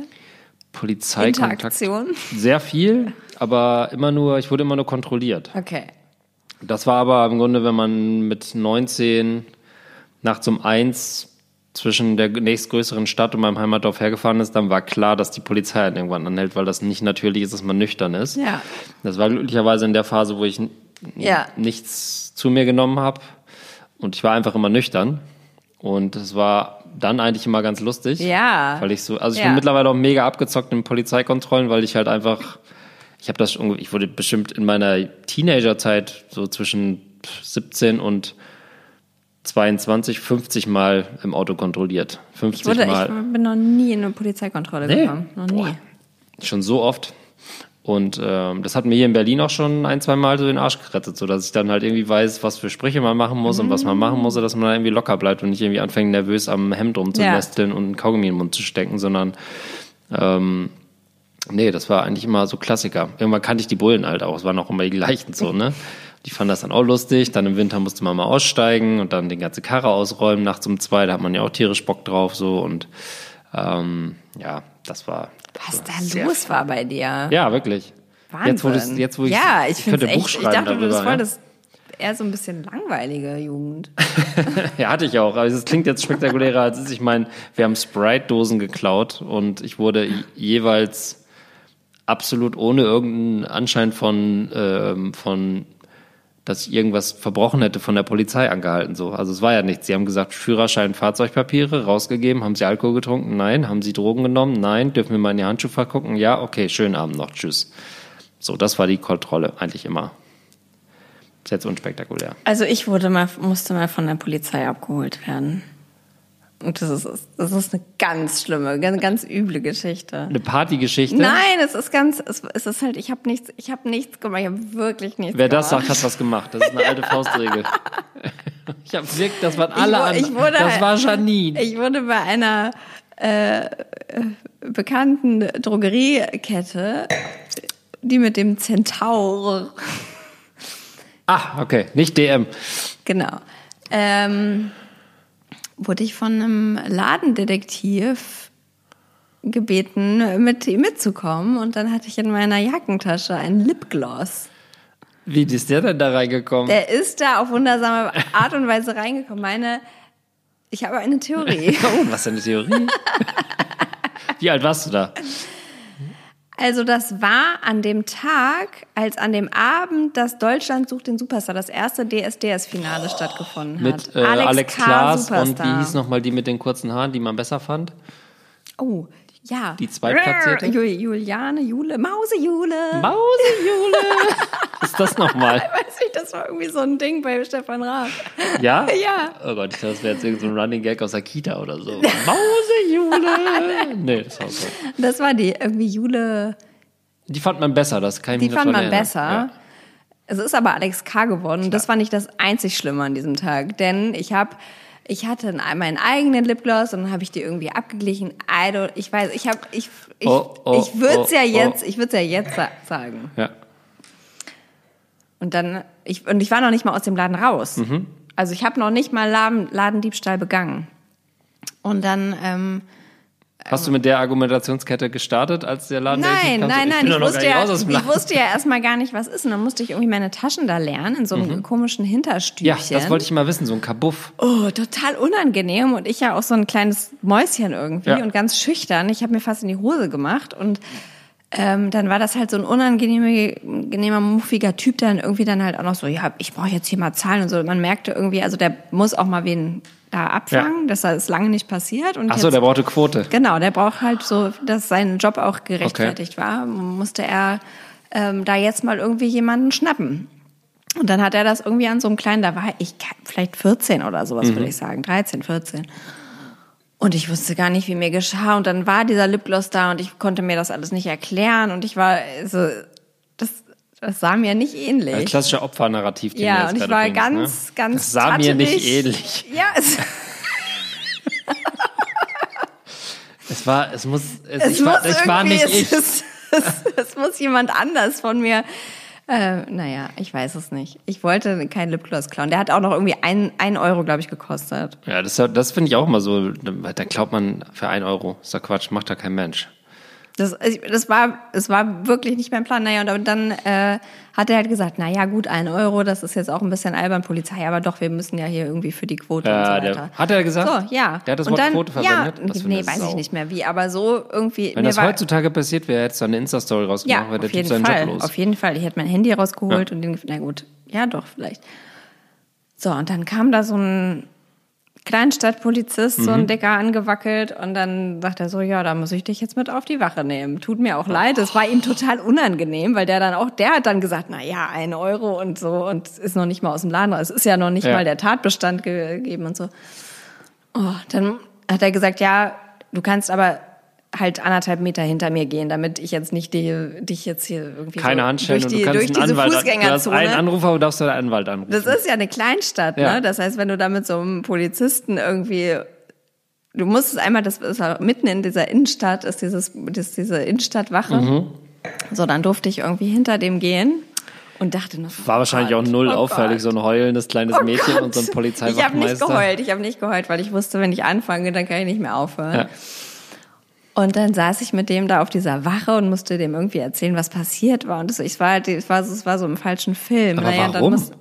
Polizeikontakt. Sehr viel, aber immer nur, ich wurde immer nur kontrolliert. Okay. Das war aber im Grunde, wenn man mit 19 nachts um eins zwischen der nächstgrößeren Stadt und meinem Heimatdorf hergefahren ist, dann war klar, dass die Polizei einen irgendwann anhält, weil das nicht natürlich ist, dass man nüchtern ist. Ja. Das war glücklicherweise in der Phase, wo ich Ja. nichts zu mir genommen habe und ich war einfach immer nüchtern und es war dann eigentlich immer ganz lustig. Ja. Weil ich so, also ich Ja. bin mittlerweile auch mega abgezockt in Polizeikontrollen, weil ich halt einfach, ich habe das, ich wurde bestimmt in meiner Teenagerzeit so zwischen 17 und 22, 50 Mal im Auto kontrolliert. 50 Ich, wurde, Mal. ich bin noch nie in eine Polizeikontrolle Nee. gekommen. Noch nie. Boah. Schon so oft. Und ähm, das hat mir hier in Berlin auch schon ein, zwei Mal so den Arsch gerettet, so dass ich dann halt irgendwie weiß, was für Sprüche man machen muss und was man machen muss, dass man dann irgendwie locker bleibt und nicht irgendwie anfängt, nervös am Hemd rumzunesteln und einen Kaugummi in den Mund zu stecken, sondern ähm, nee, das war eigentlich immer so Klassiker. Irgendwann kannte ich die Bullen halt auch, es waren auch immer die gleichen so, ne? Die fanden das dann auch lustig. Dann im Winter musste man mal aussteigen und dann die ganze Karre ausräumen nachts um zwei. Da hat man ja auch tierisch Bock drauf so und ähm, ja, das war Was da los war bei dir. ja, wirklich. Wahnsinn. Jetzt, wo, das, jetzt, wo ich, ja, ich, ich finde könnte echt, Buch ich schreiben dachte, du bist darüber. voll ja. das eher so ein bisschen langweilige Jugend. [LAUGHS] ja, hatte ich auch. Aber es klingt jetzt spektakulärer als es ist. Ich meine, wir haben Sprite-Dosen geklaut und ich wurde je- jeweils absolut ohne irgendeinen Anschein von, ähm, von dass ich irgendwas verbrochen hätte von der Polizei angehalten. So. Also es war ja nichts. Sie haben gesagt, Führerschein, Fahrzeugpapiere rausgegeben. Haben Sie Alkohol getrunken? Nein. Haben Sie Drogen genommen? Nein. Dürfen wir mal in die Handschuhfach gucken? Ja, okay, schönen Abend noch. Tschüss. So, das war die Kontrolle eigentlich immer. Ist jetzt unspektakulär. Also ich wurde mal, musste mal von der Polizei abgeholt werden. Und das ist, das ist eine ganz schlimme, ganz, ganz üble Geschichte. Eine Partygeschichte. Nein, es ist ganz, es, es ist halt, ich habe nichts, ich habe nichts gemacht, ich habe wirklich nichts Wer das gemacht. sagt, hat was gemacht. Das ist eine alte Faustregel. [LAUGHS] Ich habe wirklich, das waren alle ich, an. wu- ich Das war Janine. Ich wurde bei einer äh, bekannten Drogeriekette, die mit dem Zentaur, Ah, okay, nicht DM. genau, ähm, wurde ich von einem Ladendetektiv gebeten, mit ihm mitzukommen. Und dann hatte ich in meiner Jackentasche ein Lipgloss. Wie ist der denn da reingekommen? Der ist da auf wundersame Art und Weise reingekommen. Meine, ich habe eine Theorie. [LAUGHS] oh, was für eine Theorie. [LAUGHS] Wie alt warst du da? Also das war an dem Tag, als an dem Abend das Deutschland sucht den Superstar, das erste DSDS-Finale stattgefunden Mit hat. äh, Alex, K. Klaas und wie hieß nochmal die mit den kurzen Haaren, die man besser fand? Oh, ja. Die Zweitplatzierte? Ju- Juliane, Jule, Mause Jule. Mausejule. [LAUGHS] ist das nochmal? Weiß ich, das war irgendwie so ein Ding bei Stefan Raab. Ja? [LAUGHS] Ja. Oh Gott, ich dachte, das wäre jetzt irgend so ein Running Gag aus der Kita oder so. [LAUGHS] Mausejule. Nee, das war so. Das war die, irgendwie Jule, Die fand man besser, das kann ich die fand man erinnern. besser. Ja. Es ist aber Alex K. geworden. Das war nicht das einzig Schlimme an diesem Tag, denn ich habe ich hatte meinen eigenen Lipgloss und dann habe ich die irgendwie abgeglichen. I don't, ich weiß, ich habe ich ich, Oh, oh, ich würde es oh, ja oh. jetzt, ich würde es ja jetzt sa sagen. ja. Und dann ich und ich war noch nicht mal aus dem Laden raus. Mhm. Also ich habe noch nicht mal Laden, Ladendiebstahl begangen. Und dann ähm, Hast du mit der Argumentationskette gestartet, als der Laden Nein, kam? nein, ich nein. Ich noch wusste, ja, ich wusste ja erstmal gar nicht, was ist. Und dann musste ich irgendwie meine Taschen da lernen, in so einem komischen Hinterstübchen. Mhm. Ja, das wollte ich mal wissen, so ein Kabuff. Oh, total unangenehm. Und ich ja auch so ein kleines Mäuschen irgendwie Ja. und ganz schüchtern. Ich habe mir fast in die Hose gemacht und ähm, dann war das halt so ein unangenehmer, muffiger Typ, der dann irgendwie dann halt auch noch so, ja, ich brauche jetzt hier mal Zahlen und so. Man merkte irgendwie, also der muss auch mal wen da abfangen, Ja. das ist lange nicht passiert. Und Ach so, jetzt- der brauchte Quote. Genau, der braucht halt so, dass sein Job auch gerechtfertigt war, musste er ähm, da jetzt mal irgendwie jemanden schnappen. Und dann hat er das irgendwie an so einem kleinen, da war ich vielleicht 14 oder sowas, Mhm. würde ich sagen, 13, 14. Und ich wusste gar nicht, wie mir geschah. Und dann war dieser Lipgloss da und ich konnte mir das alles nicht erklären. Und ich war so, das sah mir nicht ähnlich. Ein klassischer Opfernarrativ, den du ja, jetzt und ich war bringst, ganz, ne? ganz. Das sah mir nicht ähnlich. Ja, es, [LAUGHS] Es war, es muss, es, es ich, war, muss ich war nicht ich. Es, es, es muss jemand anders von mir. Äh, naja, ich weiß es nicht. Ich wollte keinen Lipgloss klauen. Der hat auch noch irgendwie ein, ein Euro, glaube ich, gekostet. Ja, das, das finde ich auch immer so. Da glaubt man für ein Euro. Ist doch Quatsch, macht da kein Mensch. Das, also, das war, es war wirklich nicht mein Plan. Naja, und dann äh, hat er halt gesagt, naja, gut, ein Euro, das ist jetzt auch ein bisschen albern, Polizei, aber doch, wir müssen ja hier irgendwie für die Quote und so Ja, weiter. der, hat er gesagt? So, ja. Der hat das Wort dann, Quote verwendet? Ja, nee, weiß Sau. ich nicht mehr wie, aber so irgendwie. Wenn das war, heutzutage passiert wäre, hättest du eine Insta-Story rausgemacht, ja, wäre der auf Typ jeden seinen Fall, Job los. auf jeden Fall. Ich hätte mein Handy rausgeholt und den, na gut, ja doch, vielleicht. So, und dann kam da so ein Kleinstadtpolizist, so Mhm. ein Dicker angewackelt und dann sagt er so, ja, da muss ich dich jetzt mit auf die Wache nehmen. Tut mir auch leid, es war ihm total unangenehm, weil der dann auch, der hat dann gesagt, na ja, ein Euro und so und ist noch nicht mal aus dem Laden, raus. es ist ja noch nicht Ja. mal der Tatbestand gegeben und so. Oh, dann hat er gesagt, ja, du kannst aber halt anderthalb Meter hinter mir gehen, damit ich jetzt nicht die, dich jetzt hier irgendwie Keine so Handschellen durch und die, du durch einen diese Anwalt an- Du hast Fußgängerzone. einen Anrufer, du darfst deinen Anwalt anrufen. Das ist ja eine Kleinstadt, Ja. ne? Das heißt, wenn du da mit so einem Polizisten irgendwie, du musst es einmal, das ist auch mitten in dieser Innenstadt, ist dieses, das ist diese Innenstadtwache. Mhm. So, dann durfte ich irgendwie hinter dem gehen und dachte noch, War wahrscheinlich auch Gott, null oh auffällig, so Gott. ein heulendes kleines Oh Mädchen Gott. und so ein Ich habe nicht Polizeiwachtmeister. geheult, ich habe nicht geheult, weil ich wusste, wenn ich anfange, dann kann ich nicht mehr aufhören. Ja. Und dann saß ich mit dem da auf dieser Wache und musste dem irgendwie erzählen, was passiert war. Und das, ich war, halt- es war, so- es war so im falschen Film. Aber Naja, und warum? Dann muss,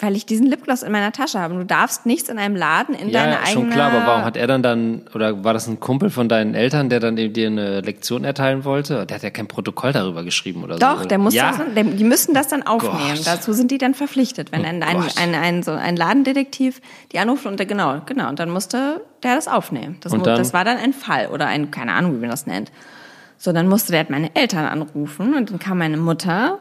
weil ich diesen Lipgloss in meiner Tasche habe. Du darfst nichts in einem Laden in Ja, deine ja, eigene... schon klar, aber warum hat er dann dann, oder war das ein Kumpel von deinen Eltern, der dann dir eine Lektion erteilen wollte? Der hat ja kein Protokoll darüber geschrieben oder so. Doch, der muss ja. das, der, die müssen das dann aufnehmen. Gott. Dazu sind die dann verpflichtet. Wenn ein, ein, Gott. ein, ein, so ein Ladendetektiv die anruft und der, genau, genau, und dann musste der das aufnehmen. Das, Und mu- dann? das war dann ein Fall oder ein, keine Ahnung, wie man das nennt. So, dann musste der halt meine Eltern anrufen und dann kam meine Mutter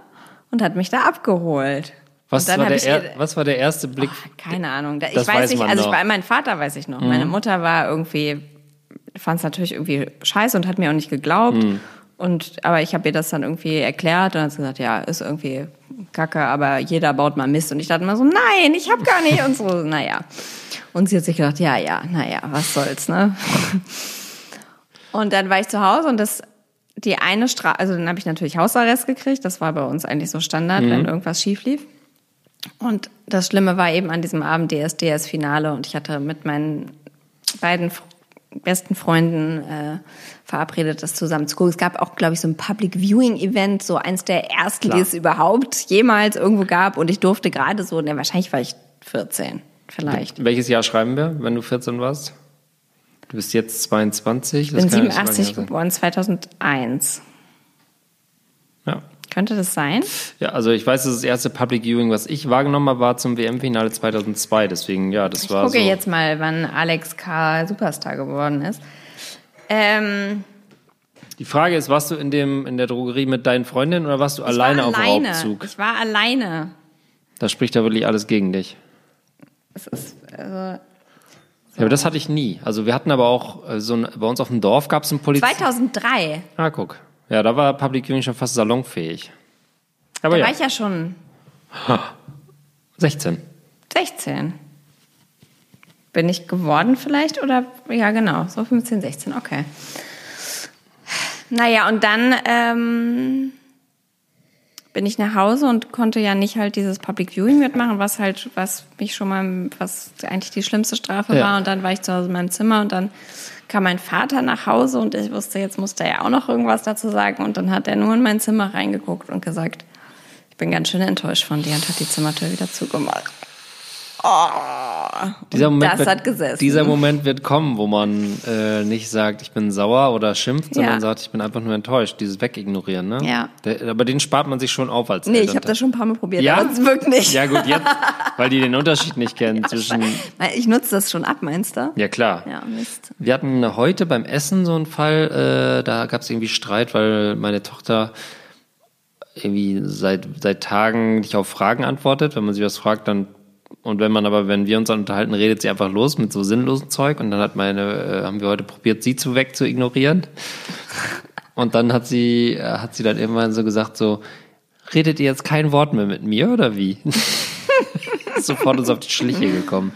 und hat mich da abgeholt. Was war, der ich was war der erste Blick? keine Ahnung. Ich weiß, weiß nicht, also ich. Mhm. war, mein Vater weiß ich noch. Meine Mutter war irgendwie, fand es natürlich irgendwie scheiße und hat mir auch nicht geglaubt. Mhm. Und, aber ich habe ihr das dann irgendwie erklärt und hat gesagt, ja, ist irgendwie kacke, aber jeder baut mal Mist. Und ich dachte immer so, nein, ich habe gar nicht. Und so, [LAUGHS] naja. Und sie hat sich gedacht, ja, ja, naja, was soll's, ne? Und dann war ich zu Hause und das, die eine Straße, also dann habe ich natürlich Hausarrest gekriegt. Das war bei uns eigentlich so Standard, wenn irgendwas schief lief. Und das Schlimme war eben an diesem Abend DSDS-Finale und ich hatte mit meinen beiden besten Freunden äh, verabredet, das zusammen zu gucken. Es gab auch, glaube ich, so ein Public Viewing Event, so eins der ersten, Klar. die es überhaupt jemals irgendwo gab. Und ich durfte gerade so, ne, wahrscheinlich war ich 14, vielleicht. Welches Jahr schreiben wir, wenn du 14 warst? Du bist jetzt 22. Ich bin kann ja nicht so 87 lange her geboren, 2001. Könnte das sein? ja, also ich weiß, dass das erste Public Viewing, was ich wahrgenommen habe, war zum WM-Finale 2002. Deswegen, ja, das Ich war gucke so. jetzt mal, wann Alex K. Superstar geworden ist. Ähm, Die Frage ist, warst du in, dem, in der Drogerie mit deinen Freundinnen oder warst du alleine ich auf war dem alleine. Raubzug? Ich war alleine. Da spricht da wirklich alles gegen dich. Es ist, also, Ja, aber das hatte ich nie. Also wir hatten aber auch äh, so ein, bei uns auf dem Dorf gab es einen Polizei. 2003. Ah, guck. Ja, da war Public Viewing schon fast salonfähig. Aber Da ja, war ich ja schon 16. 16. Bin ich geworden vielleicht? Oder ja, genau, so 15, 16, okay. Naja, und dann ähm, bin ich nach Hause und konnte ja nicht halt dieses Public Viewing mitmachen, was halt, was mich schon mal, was eigentlich die schlimmste Strafe Ja. war. Und dann war ich zu Hause in meinem Zimmer und dann kam mein Vater nach Hause und ich wusste, jetzt musste er auch noch irgendwas dazu sagen. Und dann hat er nur in mein Zimmer reingeguckt und gesagt, ich bin ganz schön enttäuscht von dir und hat die Zimmertür wieder zugemacht. Oh, Dieser Moment das wird, hat gesessen. Dieser Moment wird kommen, wo man äh, nicht sagt, ich bin sauer oder schimpft, sondern Ja. sagt, ich bin einfach nur enttäuscht. Dieses Wegignorieren, ne? Ja. Der, aber den spart man sich schon auf als Nee, ich Elternteil. habe das schon ein paar Mal probiert, Ja? aber es wirkt nicht. Ja gut, jetzt, [LAUGHS] weil die den Unterschied nicht kennen zwischen... Weil Ich nutze das schon ab, meinst du? Ja klar. Ja, Mist. Wir hatten heute beim Essen so einen Fall, äh, da gab es irgendwie Streit, weil meine Tochter irgendwie seit, seit Tagen nicht auf Fragen antwortet. Wenn man sie was fragt, dann und wenn man aber, wenn wir uns dann unterhalten, redet sie einfach los mit so sinnlosem Zeug und dann hat meine, äh, haben wir heute probiert, sie zu weg zu ignorieren. Und dann hat sie, äh, hat sie dann irgendwann so gesagt, so, redet ihr jetzt kein Wort mehr mit mir oder wie? [LAUGHS] Sofort uns auf die Schliche gekommen.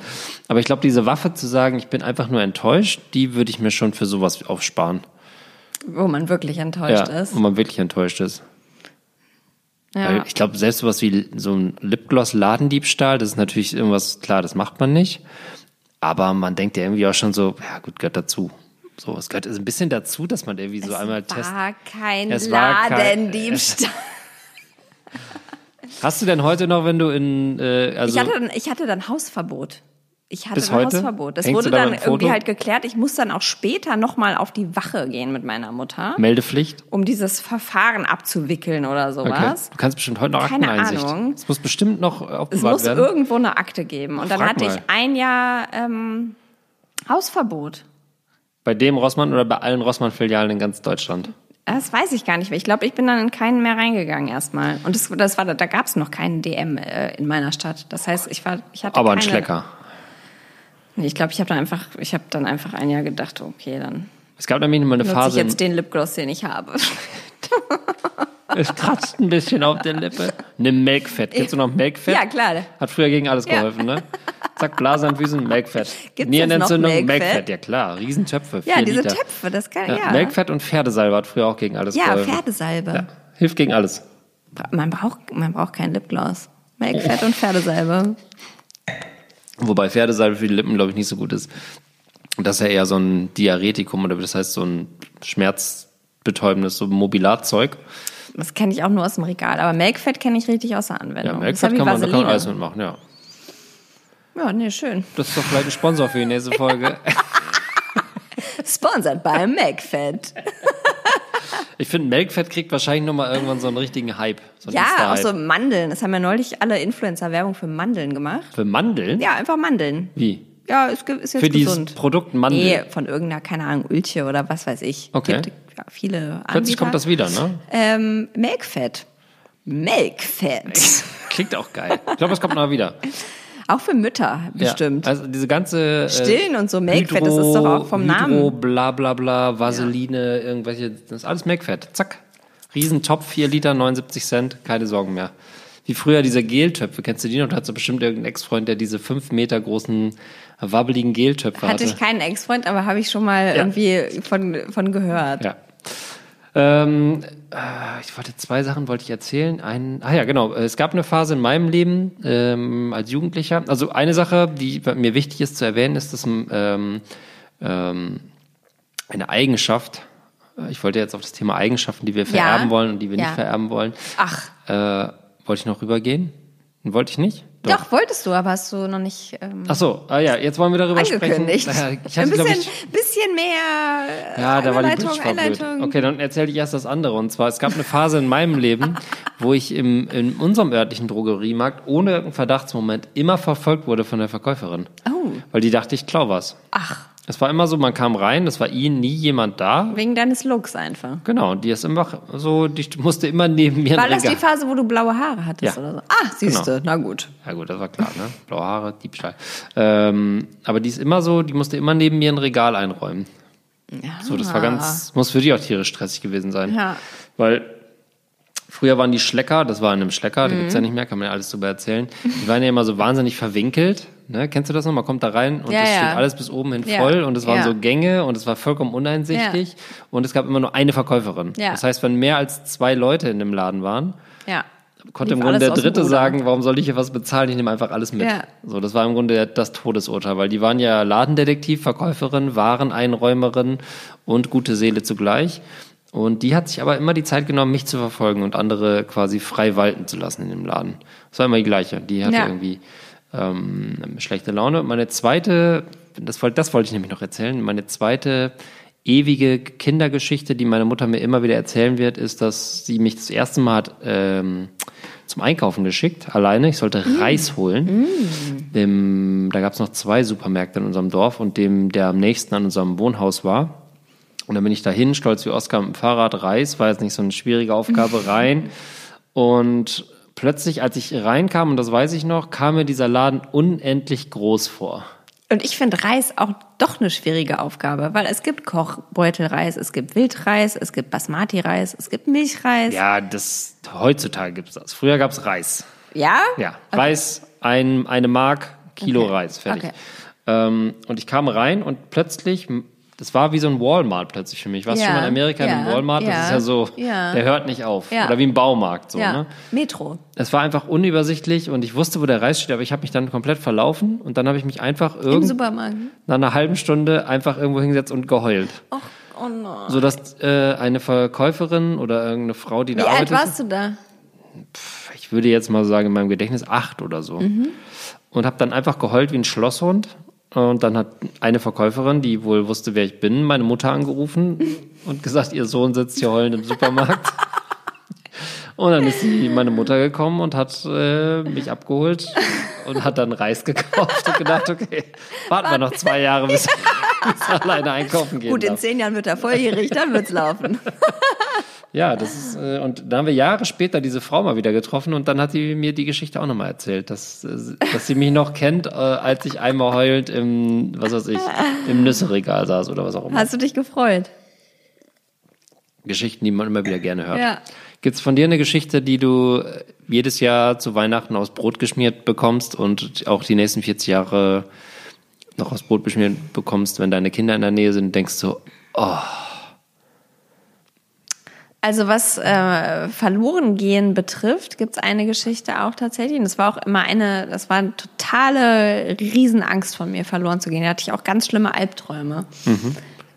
Aber ich glaube, diese Waffe zu sagen, ich bin einfach nur enttäuscht, die würde ich mir schon für sowas aufsparen. Wo man wirklich enttäuscht ja, ist. wo man wirklich enttäuscht ist. Ja. Weil ich glaube, selbst sowas wie so ein Lipgloss-Ladendiebstahl, das ist natürlich irgendwas, klar, das macht man nicht. Aber man denkt ja irgendwie auch schon so, ja gut, gehört dazu. So, es gehört ein bisschen dazu, dass man irgendwie so einmal testet. Es war kein- Ladendiebstahl. [LAUGHS] Hast du denn heute noch, wenn du in, äh, also ich, hatte dann, ich hatte dann Hausverbot. Ich hatte Bis dann heute? Hausverbot. Das Hängst wurde dann irgendwie halt geklärt. Ich muss dann auch später nochmal auf die Wache gehen mit meiner Mutter, Meldepflicht? um dieses Verfahren abzuwickeln oder Okay. sowas. Du kannst bestimmt heute noch Keine Akteneinsicht. Ahnung. Es muss bestimmt noch Es aufbewahrt muss werden. irgendwo eine Akte geben. Und dann Frag hatte mal. ich ein Jahr ähm, Hausverbot. Bei dem Rossmann oder bei allen Rossmann-Filialen in ganz Deutschland? Das weiß ich gar nicht mehr. Ich glaube, ich bin dann in keinen mehr reingegangen erstmal. Und das, das war, da gab es noch keinen DM äh, in meiner Stadt. Das heißt, ich war, ich hatte Aber ein Schlecker. Nee, ich glaube, ich habe dann einfach, ich habe dann einfach ein Jahr gedacht, okay, dann Es gab nämlich mal eine nutze ich Phase, jetzt den Lipgloss, den ich habe. [LAUGHS] es kratzt ein bisschen auf der Lippe. Nimm Melkfett. Kennst du noch Melkfett? Ja, klar. Hat früher gegen alles geholfen, ne? Zack, Blase am Füßen, Melkfett. [LAUGHS] Gibt's Nierenentzündung, Melkfett? Melkfett, ja klar. Riesentöpfe, Ja, diese Liter. Töpfe, das kann, Ja, ja. Melkfett und Pferdesalbe hat früher auch gegen alles Ja, geholfen. Pferdesalbe. Ja, hilft gegen alles. Man braucht, man braucht kein Lipgloss. Melkfett und Pferdesalbe. Wobei Pferdesalbe für die Lippen, glaube ich, nicht so gut ist. Und das ist ja eher so ein Diaretikum oder das heißt so ein schmerzbetäubendes, so Mobilatzeug. Das kenne ich auch nur aus dem Regal. Aber Melkfett kenne ich richtig aus der Anwendung. Ja, Melkfett kann man, da kann man alles mitmachen, ja. Ja, nee, schön. Das ist doch vielleicht ein Sponsor für die nächste Folge. [LAUGHS] Sponsored by Melkfett. [LAUGHS] Ich finde, Melkfett kriegt wahrscheinlich nochmal irgendwann so einen richtigen Hype. So einen Ja, auch so Mandeln. Das haben ja neulich alle Influencer Werbung für Mandeln gemacht. Für Mandeln? Ja, einfach Mandeln. Wie? Ja, ist, ist jetzt Für dieses gesund. Produkt Mandeln. Nee, von irgendeiner, keine Ahnung, Ulche oder was weiß ich. Okay. Gibt ja, viele Anbieter. Plötzlich kommt das wieder, ne? Ähm, Melkfett. Melkfett. Klingt auch geil. Ich glaube, es kommt noch wieder. [LAUGHS] auch für Mütter bestimmt. Ja, also diese ganze äh, Stillen und so Melkfett, das ist doch auch vom Hydro, Namen. bla bla bla, Vaseline, irgendwelche, das ist alles Melkfett. Zack. Riesentopf, 4 Liter, 79 Cent, keine Sorgen mehr. Wie früher diese Geltöpfe, kennst du die noch? Da hat so bestimmt irgendein Ex-Freund, der diese 5 Meter großen, wabbeligen Geltöpfe hatte. Hatte ich keinen Ex-Freund, aber habe ich schon mal irgendwie von, von gehört. Ja. Ähm, äh, ich wollte zwei Sachen wollte ich erzählen. Ein, ah ja, genau. Es gab eine Phase in meinem Leben ähm, als Jugendlicher. Also eine Sache, die mir wichtig ist zu erwähnen, ist, dass ähm, ähm, eine Eigenschaft. äh, Ich wollte jetzt auf das Thema Eigenschaften, die wir vererben wollen und die wir Ja. nicht vererben wollen. Ach, Äh, wollte ich noch rübergehen? Wollte ich nicht? Doch. wolltest du, aber hast du noch nicht ähm, Ach so, ah ja, jetzt wollen wir darüber sprechen. [LAUGHS] Ich Ein hatte, glaube bisschen, ich, bisschen mehr äh, Ja, da war die Bridge. Einleitung. Okay, dann erzähle ich erst das andere. Und zwar, es gab eine Phase in meinem Leben, wo ich im, in unserem örtlichen Drogeriemarkt ohne irgendeinen Verdachtsmoment immer verfolgt wurde von der Verkäuferin. Oh. Weil die dachte, ich klau was. Ach, Es war immer so, man kam rein, es war ihnen nie jemand da. wegen deines Looks einfach. Genau, und die ist immer so, die musste immer neben mir War das die Phase, wo du blaue Haare hattest Ja. oder so? Ah, siehst du, Genau. na gut. Ja gut, das war klar, ne? Blaue Haare, Diebstahl. Ähm, aber die ist immer so, die musste immer neben mir ein Regal einräumen. So, das war ganz, muss für die auch tierisch stressig gewesen sein. Ja. Weil früher waren die Schlecker, das war in einem Schlecker, da gibt's Mhm. ja nicht mehr, kann man ja alles drüber erzählen. Die waren ja immer so wahnsinnig verwinkelt. Ne? Kennst du das noch? Man kommt da rein und Ja, es ja. steht alles bis oben hin voll und es waren so Gänge und es war vollkommen uneinsichtig und es gab immer nur eine Verkäuferin. Das heißt, wenn mehr als zwei Leute in dem Laden waren, konnte im Lief Grunde alles der Dritte sagen, warum soll ich hier was bezahlen? Ich nehme einfach alles mit. Ja. So, das war im Grunde das Todesurteil, weil die waren ja Ladendetektiv, Verkäuferin, Wareneinräumerin und gute Seele zugleich. Und die hat sich aber immer die Zeit genommen, mich zu verfolgen und andere quasi frei walten zu lassen in dem Laden. Das war immer die gleiche. Die hatte Ja. irgendwie ähm, schlechte Laune. Meine zweite, das, wollte- das wollte ich nämlich noch erzählen, meine zweite ewige Kindergeschichte, die meine Mutter mir immer wieder erzählen wird, ist, dass sie mich das erste Mal hat, ähm, zum Einkaufen geschickt, alleine. Ich sollte Reis holen. Dem, da gab es noch zwei Supermärkte in unserem Dorf und dem, der am nächsten an unserem Wohnhaus war. Und dann bin ich dahin, stolz wie Oskar mit dem Fahrrad, Reis, war jetzt nicht so eine schwierige Aufgabe, [LAUGHS] rein. Und plötzlich, als ich reinkam, und das weiß ich noch, kam mir dieser Laden unendlich groß vor. Und ich finde Reis auch doch eine schwierige Aufgabe, weil es gibt Kochbeutelreis, es gibt Wildreis, es gibt Basmati-Reis, es gibt Milchreis. Ja, das, heutzutage gibt's das. Früher gab's Reis. Ja? Ja, Reis, ein, eine Mark, Kilo Okay. Reis, fertig. Okay. Ähm, und ich kam rein und plötzlich, das war wie so ein Walmart plötzlich für mich. Warst du Ja, schon mal in Amerika in einem ja, Walmart? Das ja, ist ja so, ja. der hört nicht auf. Ja. Oder wie ein Baumarkt so, Ja. ne? Metro. Es war einfach unübersichtlich und ich wusste, wo der Reis steht, aber ich habe mich dann komplett verlaufen und dann habe ich mich einfach irgend nach einer halben Stunde einfach irgendwo hingesetzt und geheult. Och, oh no. So dass äh, eine Verkäuferin oder irgendeine Frau, die Wie da alt arbeitet, warst du da? ich würde jetzt mal sagen in meinem Gedächtnis acht oder so. Und habe dann einfach geheult wie ein Schlosshund. Und dann hat eine Verkäuferin, die wohl wusste, wer ich bin, meine Mutter angerufen und gesagt, ihr Sohn sitzt hier heulend im Supermarkt. Und dann ist sie, meine Mutter gekommen und hat äh, mich abgeholt und hat dann Reis gekauft und gedacht, okay, warten wir noch zwei Jahre, bis, bis alleine einkaufen gehen Gut, in darf. zehn Jahren wird er volljährig, dann wird's laufen. Ja, das ist, äh, und dann haben wir Jahre später diese Frau mal wieder getroffen und dann hat sie mir die Geschichte auch nochmal erzählt, dass, äh, dass sie mich noch kennt, äh, als ich einmal heulend im, was weiß ich, im Nüsseregal saß oder was auch immer. Hast du dich gefreut? Geschichten, die man immer wieder gerne hört. Ja. Gibt's von dir eine Geschichte, die du äh, jedes Jahr zu Weihnachten aus Brot geschmiert bekommst und auch die nächsten 40 Jahre noch aus Brot geschmiert bekommst, wenn deine Kinder in der Nähe sind, denkst du, Also was äh, verloren gehen betrifft, gibt's eine Geschichte auch tatsächlich. Und das war auch immer eine, das war eine totale Riesenangst von mir, verloren zu gehen. Da hatte ich auch ganz schlimme Albträume.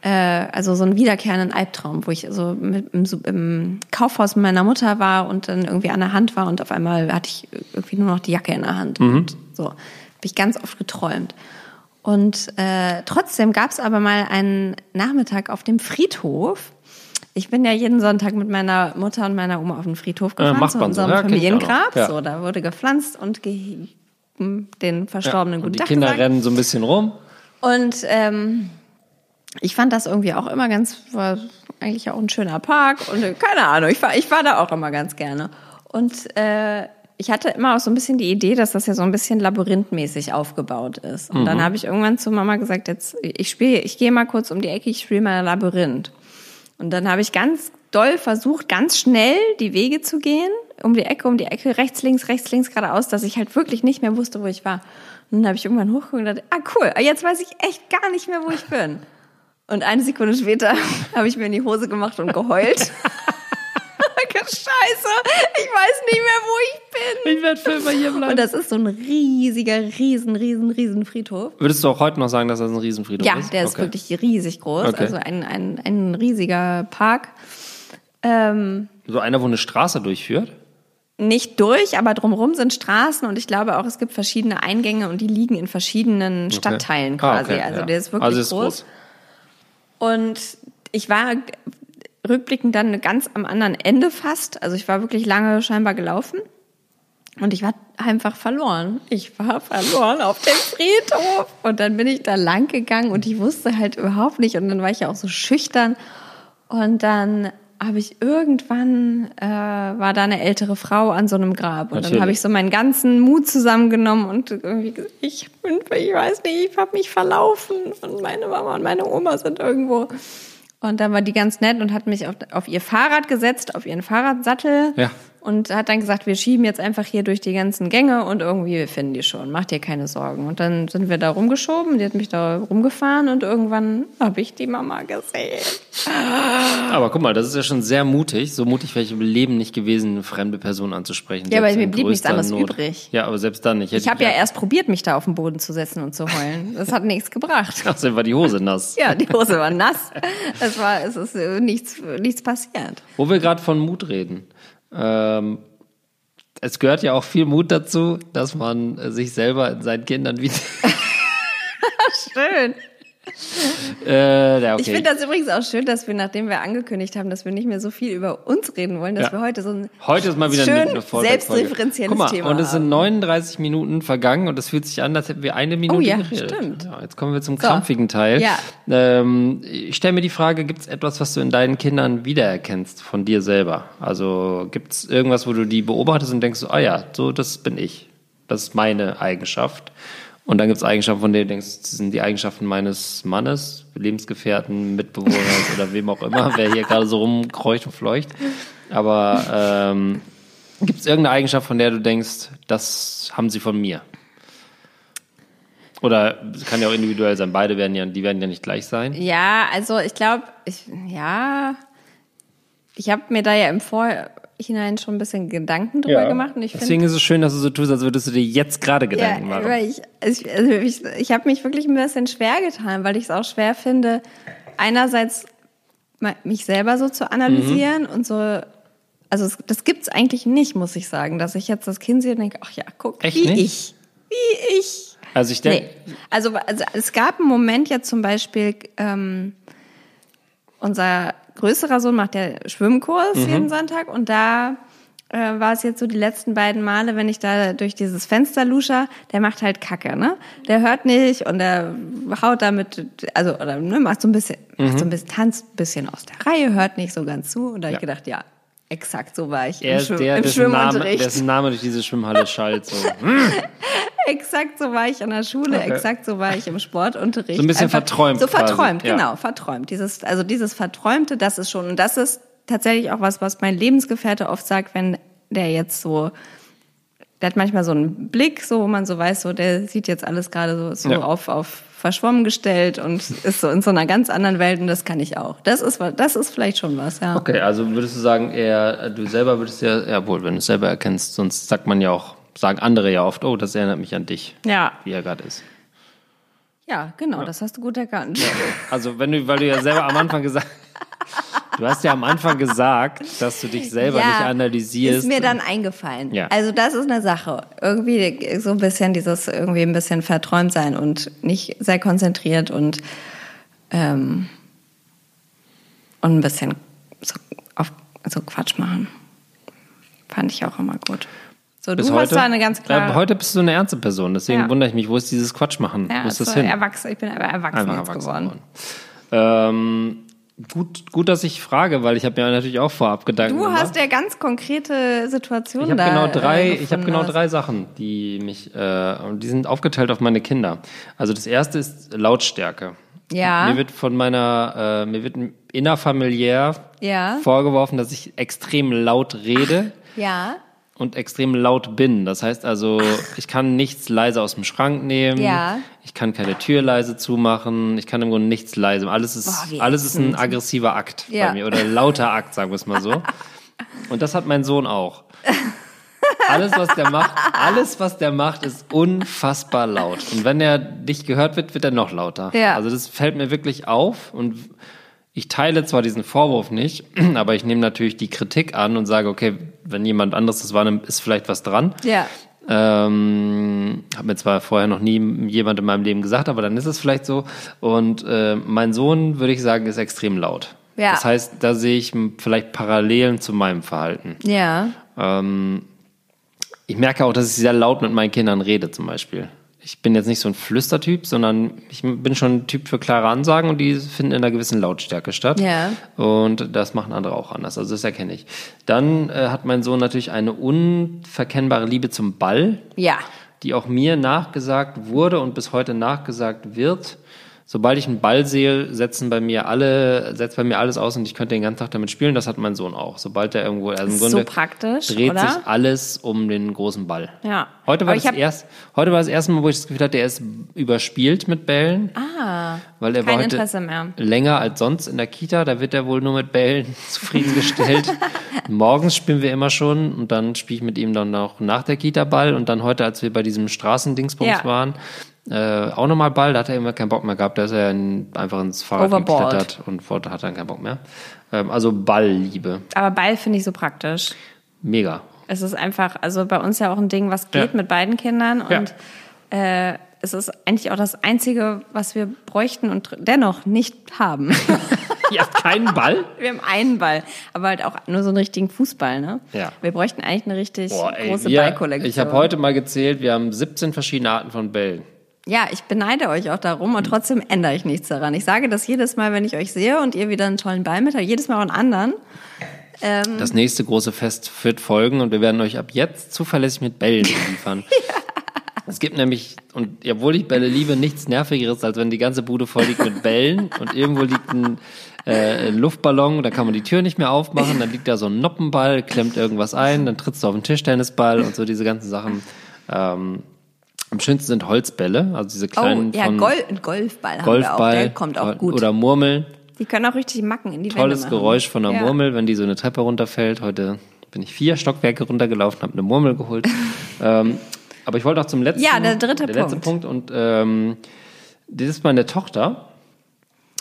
Äh, also so einen wiederkehrenden Albtraum, wo ich so mit, im, im Kaufhaus mit meiner Mutter war und dann irgendwie an der Hand war und auf einmal hatte ich irgendwie nur noch die Jacke in der Hand. Und so habe ich ganz oft geträumt. Und äh, trotzdem gab's aber mal einen Nachmittag auf dem Friedhof. Ich bin ja jeden Sonntag mit meiner Mutter und meiner Oma auf den Friedhof gefahren, macht zu so. unserem Ja, auch noch. Familiengrab. Ja. So, da wurde gepflanzt und ge den Verstorbenen und guten die Tag Kinder gesagt. rennen so ein bisschen rum. Und ähm, ich fand das irgendwie auch immer ganz, war eigentlich auch ein schöner Park und äh, keine Ahnung, ich war, ich war da auch immer ganz gerne. Und äh, ich hatte immer auch so ein bisschen die Idee, dass das ja so ein bisschen labyrinthmäßig aufgebaut ist. Und dann habe ich irgendwann zu Mama gesagt, jetzt ich spiele, ich gehe mal kurz um die Ecke, ich spiele mal Labyrinth. Und dann habe ich ganz doll versucht, ganz schnell die Wege zu gehen, um die Ecke, um die Ecke, rechts, links, rechts, links, geradeaus, dass ich halt wirklich nicht mehr wusste, wo ich war. Und dann habe ich irgendwann hochgeguckt und dachte, ah cool, jetzt weiß ich echt gar nicht mehr, wo ich bin. Und eine Sekunde später [LAUGHS] habe ich mir in die Hose gemacht und geheult. [LAUGHS] Scheiße, ich weiß nicht mehr, wo ich bin. Ich werde für immer hier bleiben. Und das ist so ein riesiger, riesen, riesen, riesen Friedhof. Würdest du auch heute noch sagen, dass das ein Riesenfriedhof Ja, ist? der ist Okay. wirklich riesig groß. Okay. Also ein, ein, ein riesiger Park. Ähm, So einer, wo eine Straße durchführt? nicht durch, aber drumherum sind Straßen und ich glaube auch, es gibt verschiedene Eingänge und die liegen in verschiedenen Stadtteilen Ah, quasi. okay, also ja. der ist wirklich also ist groß. Und ich war rückblickend dann ganz am anderen Ende fast. Also ich war wirklich lange scheinbar gelaufen. Und ich war einfach verloren. Ich war verloren auf dem Friedhof. Und dann bin ich da lang gegangen und ich wusste halt überhaupt nicht. Und dann war ich ja auch so schüchtern. Und dann habe ich irgendwann, äh, war da eine ältere Frau an so einem Grab. Und dann Natürlich. habe ich so meinen ganzen Mut zusammengenommen und irgendwie gesagt, ich bin, ich weiß nicht, ich habe mich verlaufen. Und meine Mama und meine Oma sind irgendwo. Und dann war die ganz nett und hat mich auf, auf ihr Fahrrad gesetzt, auf ihren Fahrradsattel. Ja. Und hat dann gesagt, wir schieben jetzt einfach hier durch die ganzen Gänge und irgendwie wir finden die schon. Mach dir keine Sorgen. Und dann sind wir da rumgeschoben, die hat mich da rumgefahren und irgendwann habe ich die Mama gesehen. Aber guck mal, das ist ja schon sehr mutig. So mutig wäre ich im Leben nicht gewesen, eine fremde Person anzusprechen. Ja, aber mir blieb nichts anderes Not. übrig. Ja, aber selbst dann nicht. Ich habe ja erst probiert, mich da auf den Boden zu setzen und zu heulen. Das hat nichts gebracht. [LAUGHS] Außerdem war die Hose nass. Ja, die Hose war nass. Es war, es ist nichts, nichts passiert. Wo wir gerade von Mut reden. Ähm, es gehört ja auch viel Mut dazu, dass man äh, sich selber in seinen Kindern wieder. [LAUGHS] Schön. [LAUGHS] Äh, ja, okay. Ich finde das übrigens auch schön, dass wir, nachdem wir angekündigt haben, dass wir nicht mehr so viel über uns reden wollen, dass Ja. wir heute so ein Heute ist mal wieder schön eine selbstreferenzielles Guck mal, Thema Und es sind haben. 39 Minuten vergangen und es fühlt sich an, als hätten wir eine Minute Oh ja, geredet. stimmt. Ja, jetzt kommen wir zum So. krampfigen Teil. Ja. Ähm, ich stelle mir die Frage, gibt es etwas, was du in deinen Kindern wiedererkennst von dir selber? Also gibt es irgendwas, wo du die beobachtest und denkst, so, ah ja, so das bin ich. Das ist meine Eigenschaft. Und dann gibt es Eigenschaften, von denen du denkst, das sind die Eigenschaften meines Mannes, Lebensgefährten, Mitbewohners oder wem auch immer, wer hier gerade so rumkreucht und fleucht. Aber ähm, gibt es irgendeine Eigenschaft, von der du denkst, das haben sie von mir? Oder kann ja auch individuell sein. Beide werden ja, die werden ja nicht gleich sein. Ja, also ich glaube, ja, ich habe mir da ja im Vorhinein schon ein bisschen Gedanken drüber gemacht und ich finde Deswegen ist es schön, dass du so tust, als würdest du dir jetzt gerade Gedanken Ja, machen. weil ich, ich, also ich, ich habe mich wirklich ein bisschen schwer getan, weil ich es auch schwer finde, einerseits mich selber so zu analysieren Mhm. und so, also es, das gibt's eigentlich nicht, muss ich sagen, dass ich jetzt das Kind sehe und denke, ach ja, guck, Echt wie nicht? ich, wie ich. Also ich denke, Nee. Also, also es gab einen Moment ja zum Beispiel, ähm, unser größerer Sohn macht ja Schwimmkurs Mhm. jeden Sonntag und da äh, war es jetzt so die letzten beiden Male, wenn ich da durch dieses Fenster lusche, der macht halt Kacke, ne? Der hört nicht und der haut damit, also oder ne, macht so ein bisschen, Mhm. macht so ein bisschen, tanzt ein bisschen aus der Reihe, hört nicht so ganz zu und da habe Ja. ich gedacht, ja, exakt so war ich er im, ist der, im dessen Name, dessen Name durch diese Schwimmhalle [LAUGHS] schallt. So. [LAUGHS] Exakt so war ich an der Schule, exakt so war ich im Sportunterricht. So ein bisschen verträumt So quasi, verträumt, ja. genau, verträumt. Dieses, also dieses Verträumte, das ist schon, und das ist tatsächlich auch was, was mein Lebensgefährte oft sagt, wenn der jetzt so, der hat manchmal so einen Blick, so, wo man so weiß, so, der sieht jetzt alles gerade so, so Ja. auf, auf verschwommen gestellt und ist so in so einer ganz anderen Welt und das kann ich auch. Das ist, das ist vielleicht schon was, ja. Okay, also würdest du sagen, eher, du selber würdest ja, ja wohl, wenn du es selber erkennst, sonst sagt man ja auch, sagen andere ja oft, oh, das erinnert mich an dich, Ja, wie er gerade ist. ja, genau, das hast du gut erkannt. Also wenn du, weil du ja selber am Anfang gesagt [LAUGHS] Du hast ja am Anfang gesagt, dass du dich selber nicht analysierst. Ist mir dann eingefallen. Ja. Also das ist eine Sache. Irgendwie so ein bisschen dieses, irgendwie ein bisschen verträumt sein und nicht sehr konzentriert und, ähm, und ein bisschen so, auf, so Quatsch machen. Fand ich auch immer gut. So, Bis du hast heute, da eine ganz klare... Ja, heute bist du eine ernste Person, deswegen Ja. wundere ich mich, wo ist dieses Quatsch machen? ja, wo ist das so hin? erwachsen, ich bin aber erwachsen erwachsen geworden. geworden. Ähm, gut, gut, dass ich frage, weil ich habe mir natürlich auch vorab Gedanken Du gemacht. hast ja ganz konkrete Situationen Ich habe da genau drei, äh, ich habe genau drei Sachen, die mich, äh, die sind aufgeteilt auf meine Kinder. Also das erste ist Lautstärke. Ja. Mir wird von meiner, äh, mir wird innerfamiliär Ja. vorgeworfen, dass ich extrem laut rede Ja. Und extrem laut bin. Das heißt also, [LAUGHS] ich kann nichts leise aus dem Schrank nehmen. Ja. Ich kann keine Tür leise zumachen. Ich kann im Grunde nichts leise. Alles ist, Boah, alles ist ein aggressiver Akt Ja. bei mir oder lauter Akt, sagen wir es mal so. [LAUGHS] Und das hat mein Sohn auch. Alles, was der macht, alles, was der macht, ist unfassbar laut. Und wenn er nicht gehört wird, wird er noch lauter. Ja. Also das fällt mir wirklich auf und ich teile zwar diesen Vorwurf nicht, [CLEARS THROAT] aber ich nehme natürlich die Kritik an und sage, okay, wenn jemand anderes das wahrnimmt, ist vielleicht was dran. Ja. Ähm, habe mir zwar vorher noch nie jemand in meinem Leben gesagt, aber dann ist es vielleicht so. Und äh, mein Sohn, würde ich sagen, ist extrem laut. Ja. Das heißt, da sehe ich vielleicht Parallelen zu meinem Verhalten. Ja. Ähm, ich merke auch, dass ich sehr laut mit meinen Kindern rede, zum Beispiel. Ich bin jetzt nicht so ein Flüstertyp, sondern ich bin schon ein Typ für klare Ansagen und die finden in einer gewissen Lautstärke statt. Ja. Und das machen andere auch anders. Also das erkenne ich. Dann äh, hat mein Sohn natürlich eine unverkennbare Liebe zum Ball, Ja. die auch mir nachgesagt wurde und bis heute nachgesagt wird. Sobald ich einen Ball sehe, setzen bei mir alle, setzt bei mir alles aus und ich könnte den ganzen Tag damit spielen. Das hat mein Sohn auch. Sobald er irgendwo, also im ist Grunde so praktisch, dreht oder? sich alles um den großen Ball. Ja. Heute war, das erst, heute war das erste Mal, wo ich das Gefühl hatte, er ist überspielt mit Bällen. Ah, weil er kein war heute Interesse mehr. länger als sonst in der Kita. Da wird er wohl nur mit Bällen [LAUGHS] zufriedengestellt. [LAUGHS] Morgens spielen wir immer schon und dann spiele ich mit ihm dann auch nach der Kita Ball. Und dann heute, als wir bei diesem Straßendingsbums Ja. waren, äh, auch nochmal Ball. Da hat er immer keinen Bock mehr gehabt. Da ist er in, einfach ins Fahrrad Overboard. geklettert und hat dann keinen Bock mehr. Ähm, also Ballliebe. Aber Ball finde ich so praktisch. Mega. Es ist einfach, also bei uns ja auch ein Ding, was geht Ja. mit beiden Kindern Ja. und äh, es ist eigentlich auch das Einzige, was wir bräuchten und dennoch nicht haben. [LAUGHS] Ihr habt keinen Ball? [LAUGHS] wir haben einen Ball, aber halt auch nur so einen richtigen Fußball, ne? Ja. Wir bräuchten eigentlich eine richtig große wir, Ballkollektion. ich habe heute mal gezählt, wir haben 17 verschiedene Arten von Bällen. Ja, ich beneide euch auch darum und trotzdem ändere ich nichts daran. Ich sage das jedes Mal, wenn ich euch sehe und ihr wieder einen tollen Ball mit habt, jedes Mal auch einen anderen. Ähm, Das nächste große Fest wird folgen und wir werden euch ab jetzt zuverlässig mit Bällen [LAUGHS] liefern. Es gibt nämlich, und obwohl ich Bälle liebe, nichts Nervigeres, als wenn die ganze Bude voll liegt mit Bällen und irgendwo liegt ein, äh, Luftballon, da kann man die Tür nicht mehr aufmachen, dann liegt da so ein Noppenball, klemmt irgendwas ein, dann trittst du auf einen Tischtennisball und so diese ganzen Sachen. Ähm, am schönsten sind Holzbälle, also diese Oh, kleinen ja, von Gol ein Golfball haben wir auch. Golfball Der kommt auch gut. oder Murmeln. die können auch richtig Macken in die Tolles Wände machen. Geräusch von einer Ja. Murmel, wenn die so eine Treppe runterfällt. Heute bin ich vier Stockwerke runtergelaufen, habe eine Murmel geholt. [LAUGHS] ähm, aber ich wollte auch zum letzten, Ja, der dritte der letzte Punkt. Punkt. Und ähm, das ist meine Tochter,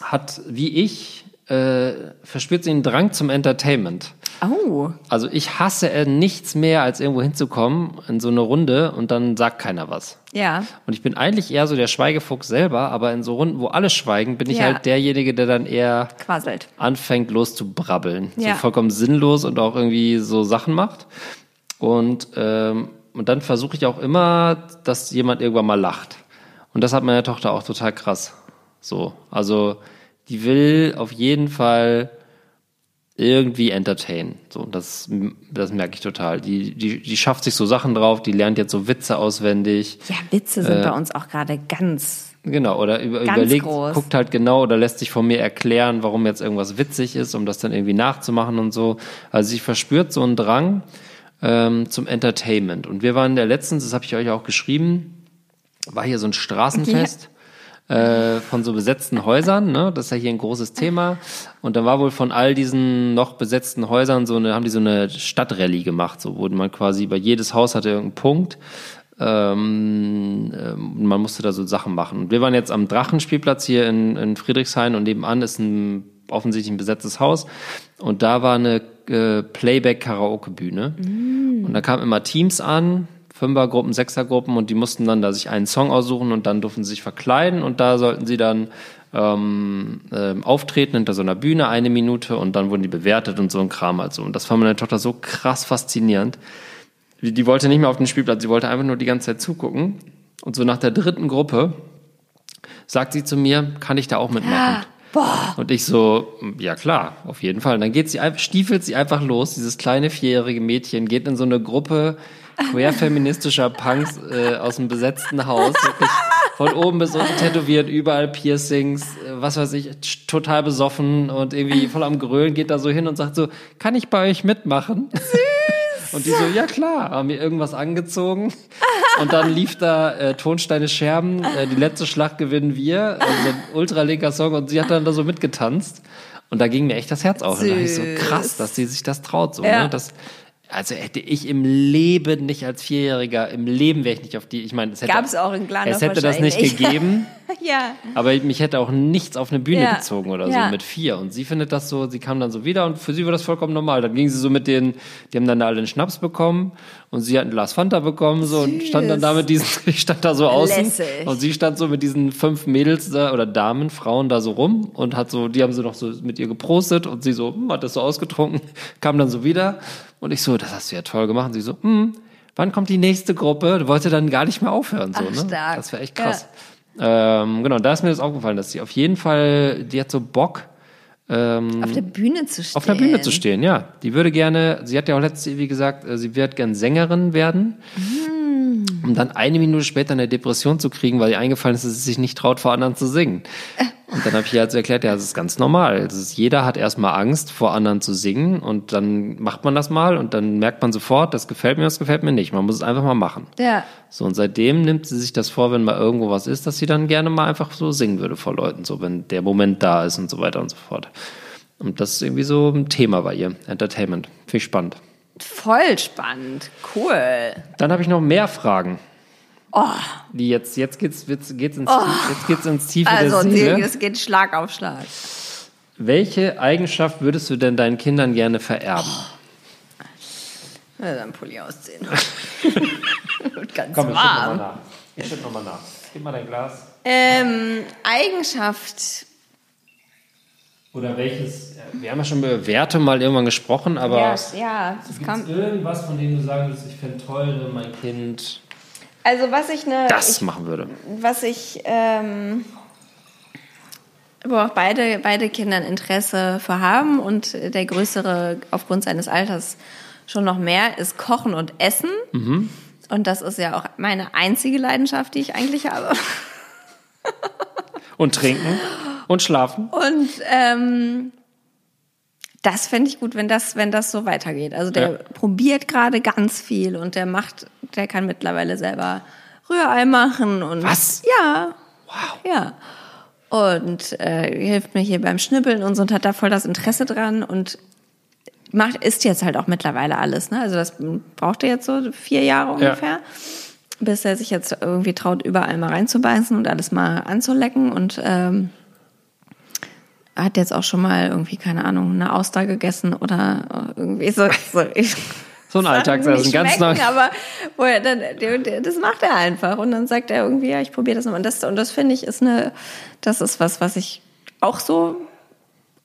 hat wie ich, äh, verspürt sie einen Drang zum Entertainment. Oh, Also ich hasse nichts mehr, als irgendwo hinzukommen in so eine Runde und dann sagt keiner was. ja. Und ich bin eigentlich eher so der Schweigefuchs selber, aber in so Runden, wo alle schweigen, bin ich Ja. halt derjenige, der dann eher Quasselt. anfängt los zu brabbeln. Ja. So vollkommen sinnlos und auch irgendwie so Sachen macht. Und, ähm, und dann versuche ich auch immer, dass jemand irgendwann mal lacht. Und das hat meine Tochter auch total krass. So. Also, die will auf jeden Fall irgendwie entertainen. So, das, das merke ich total. Die, die, die schafft sich so Sachen drauf, die lernt jetzt so Witze auswendig. Ja, Witze sind Äh, bei uns auch gerade ganz. Genau, oder über, Ganz überlegt, groß. guckt halt genau oder lässt sich von mir erklären, warum jetzt irgendwas witzig ist, um das dann irgendwie nachzumachen und so. Also sie verspürt so einen Drang ähm, zum Entertainment. Und wir waren ja letztens, das habe ich euch auch geschrieben, war hier so ein Straßenfest. Äh, von so besetzten Häusern, ne? Das ist ja hier ein großes Thema. Und dann war wohl von all diesen noch besetzten Häusern so eine, haben die so eine Stadtrallye gemacht, so wo man quasi bei jedes Haus hatte irgendeinen Punkt. Ähm, ähm, man musste da so Sachen machen. Und wir waren jetzt am Drachenspielplatz hier in, in Friedrichshain und nebenan ist ein offensichtlich ein besetztes Haus. Und da war eine äh, Playback-Karaoke-Bühne. Und da kamen immer Teams an, Fünfergruppen, Sechsergruppen und die mussten dann da sich einen Song aussuchen und dann durften sie sich verkleiden und da sollten sie dann ähm, ähm, auftreten hinter so einer Bühne eine Minute und dann wurden die bewertet und so ein Kram halt so. Und das fand meine Tochter so krass faszinierend. Die, die wollte nicht mehr auf den Spielplatz, sie wollte einfach nur die ganze Zeit zugucken. Und so nach der dritten Gruppe sagt sie zu mir, kann ich da auch mitmachen? Und ich so, ja klar, auf jeden Fall. Und dann geht sie, einfach- stiefelt sie einfach los, dieses kleine vierjährige Mädchen, geht in so eine Gruppe queerfeministischer Punks äh, aus dem besetzten Haus, wirklich von oben bis unten tätowiert, überall Piercings, äh, was weiß ich, total besoffen und irgendwie voll am Grölen, geht da so hin und sagt so, kann ich bei euch mitmachen? Und die so, ja klar, haben mir irgendwas angezogen. Und dann lief da äh, Tonsteine Scherben, äh, die letzte Schlacht gewinnen wir, also ein ultralinker Song und sie hat dann da so mitgetanzt. Und da ging mir echt das Herz auf. Und da ich so, Süß. krass, dass sie sich das traut. So, Ja. ne? das, also hätte ich im Leben nicht als Vierjähriger, im Leben wäre ich nicht auf die, ich meine, es hätte, Gab's auch in Glandorf es hätte das nicht gegeben. [LAUGHS] Ja. Aber mich hätte auch nichts auf eine Bühne Ja. gezogen oder Ja. so mit vier. Und sie findet das so, sie kam dann so wieder und für sie war das vollkommen normal. Dann ging sie so mit den, die haben dann alle einen Schnaps bekommen und sie hat ein Glas Fanta bekommen so und stand dann da mit diesen, [LAUGHS] ich stand da so außen Lässig. und sie stand so mit diesen fünf Mädels da oder Damen, Frauen da so rum und hat so, die haben so noch so mit ihr geprostet und sie so, hm, hat das so ausgetrunken, [LAUGHS] kam dann so wieder und ich so, das hast du ja toll gemacht. Und sie so, hm, wann kommt die nächste Gruppe? Wollte dann gar nicht mehr aufhören so, Ach, ne? stark. Das wäre echt krass. Ähm, genau, da ist mir das aufgefallen, dass sie auf jeden Fall, die hat so Bock, Auf der Bühne zu stehen. auf der Bühne zu stehen, ja. Die würde gerne, sie hat ja auch letztes wie gesagt, äh, sie wird gern Sängerin werden, um dann eine Minute später eine Depression zu kriegen, weil ihr eingefallen ist, dass sie sich nicht traut, vor anderen zu singen. Und dann habe ich ihr also erklärt, ja, das ist ganz normal. Ist, jeder hat erstmal Angst, vor anderen zu singen und dann macht man das mal und dann merkt man sofort, das gefällt mir, das gefällt mir nicht. Man muss es einfach mal machen. Ja. So, und seitdem nimmt sie sich das vor, wenn mal irgendwo was ist, dass sie dann gerne mal einfach so singen würde vor Leuten, so wenn der Moment da ist und so weiter und so fort. Und das ist irgendwie so ein Thema bei ihr, Entertainment. Finde ich spannend. Voll spannend. Cool. Dann habe ich noch mehr Fragen. Die jetzt, jetzt geht's, geht's, geht's ins, jetzt geht's ins Tiefe Also, der Seele. es geht Schlag auf Schlag. Welche Eigenschaft würdest du denn deinen Kindern gerne vererben? Ja, dann Pulli ausziehen. Wird [LAUGHS] ganz Komm, ich schütte warm. nochmal nach. Ich schütte nochmal nach. Gib mal dein Glas. Ähm, Eigenschaft. Oder welches? Wir haben ja schon über Werte mal irgendwann gesprochen, aber Ja, ja, das gibt kam. irgendwas, von dem du sagen würdest, ich finde toll, wenn mein Kind Also was ich ne, das ich, machen würde? was ich, ähm, wo auch beide, beide Kinder ein Interesse für haben und der Größere aufgrund seines Alters schon noch mehr, ist Kochen und Essen. Und das ist ja auch meine einzige Leidenschaft, die ich eigentlich habe. Und trinken und schlafen. Und ähm, das fände ich gut, wenn das, wenn das so weitergeht. Also der Ja. probiert gerade ganz viel und der macht, der kann mittlerweile selber Rührei machen und Was? Ja. Wow. Ja. Und äh, hilft mir hier beim Schnippeln und so und hat da voll das Interesse dran und macht, isst jetzt halt auch mittlerweile alles. Ne? Also das braucht er jetzt so vier Jahre ungefähr, bis er sich jetzt irgendwie traut, überall mal reinzubeißen und alles mal anzulecken und ähm, hat jetzt auch schon mal irgendwie, keine Ahnung, eine Auster gegessen oder irgendwie so. so ich, [LAUGHS] So ein Alltagsessen, ganz neu. Aber wo er dann, das macht er einfach. Und dann sagt er irgendwie, ja, ich probiere das nochmal. Und das, und das finde ich ist eine, das ist was, was ich auch so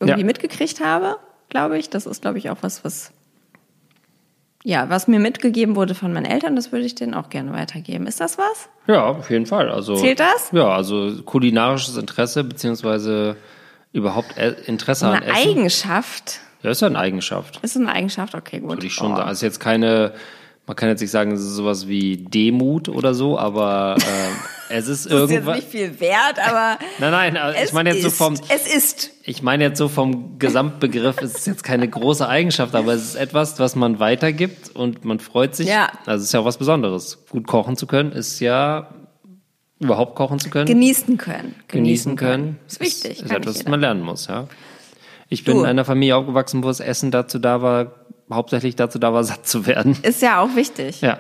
irgendwie Ja. mitgekriegt habe, glaube ich. Das ist, glaube ich, auch was, was, ja, was mir mitgegeben wurde von meinen Eltern, das würde ich denen auch gerne weitergeben. Ist das was? Ja, auf jeden Fall. Also, Zählt das? Ja, also kulinarisches Interesse, beziehungsweise überhaupt E- Interesse an Eine Essen. Eigenschaft? Ja, ist ja eine Eigenschaft. Ist eine Eigenschaft? Okay, gut. Würde ich schon Oh. sagen. Also jetzt keine, man kann jetzt nicht sagen, es ist sowas wie Demut oder so, aber ähm, [LAUGHS] es ist Das ist jetzt irgendwas. nicht viel wert, aber [LAUGHS] Nein, nein, ich meine jetzt so ist, vom, es ist. ich meine jetzt so vom Gesamtbegriff, es ist jetzt keine große Eigenschaft, aber es ist etwas, was man weitergibt und man freut sich. Ja. Also es ist ja auch was Besonderes. Gut kochen zu können ist ja überhaupt kochen zu können. Genießen können. genießen können. Ist wichtig. Ist, ist etwas, was man lernen muss, ja. Ich bin Du. in einer Familie aufgewachsen, wo das Essen dazu da war, hauptsächlich dazu da war, satt zu werden. Ist ja auch wichtig. Ja,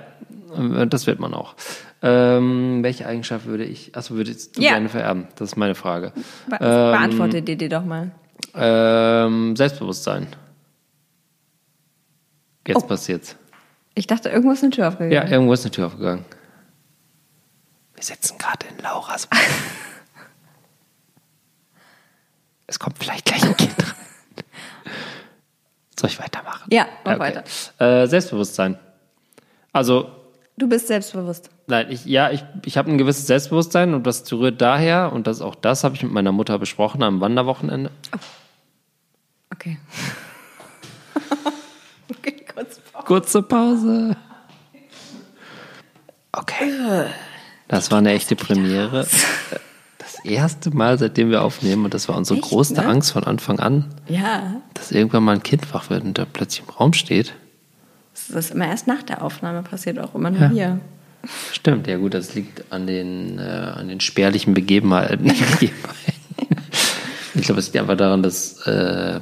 das wird man auch. Ähm, welche Eigenschaft würde ich, achso, würdest du Ja. gerne vererben? Das ist meine Frage. Be beantworte dir die doch mal. Ähm, Selbstbewusstsein. Jetzt Oh. passiert's. Ich dachte, irgendwo ist eine Tür aufgegangen. Ja, irgendwo ist eine Tür aufgegangen. Wir sitzen gerade in Lauras [LAUGHS] es kommt vielleicht gleich ein Kind rein. Soll ich weitermachen? Ja, mach weiter. Äh, Selbstbewusstsein. Also, Du bist selbstbewusst. nein, ich, ja, ich, ich habe ein gewisses Selbstbewusstsein und das rührt daher, und das auch das habe ich mit meiner Mutter besprochen am Wanderwochenende. Okay. [LAUGHS] okay, kurz Pause. Kurze Pause. Okay. Das war eine echte Premiere. Das erste Mal, seitdem wir aufnehmen, und das war unsere Echt, größte ne? Angst von Anfang an, Ja, dass irgendwann mal ein Kind wach wird und da plötzlich im Raum steht. das ist immer erst nach der Aufnahme passiert, auch immer nur hier. Stimmt, ja gut, das liegt an den, äh, an den spärlichen Begebenheiten. Begebenheiten. [LAUGHS] ich glaube, es liegt einfach daran, dass äh,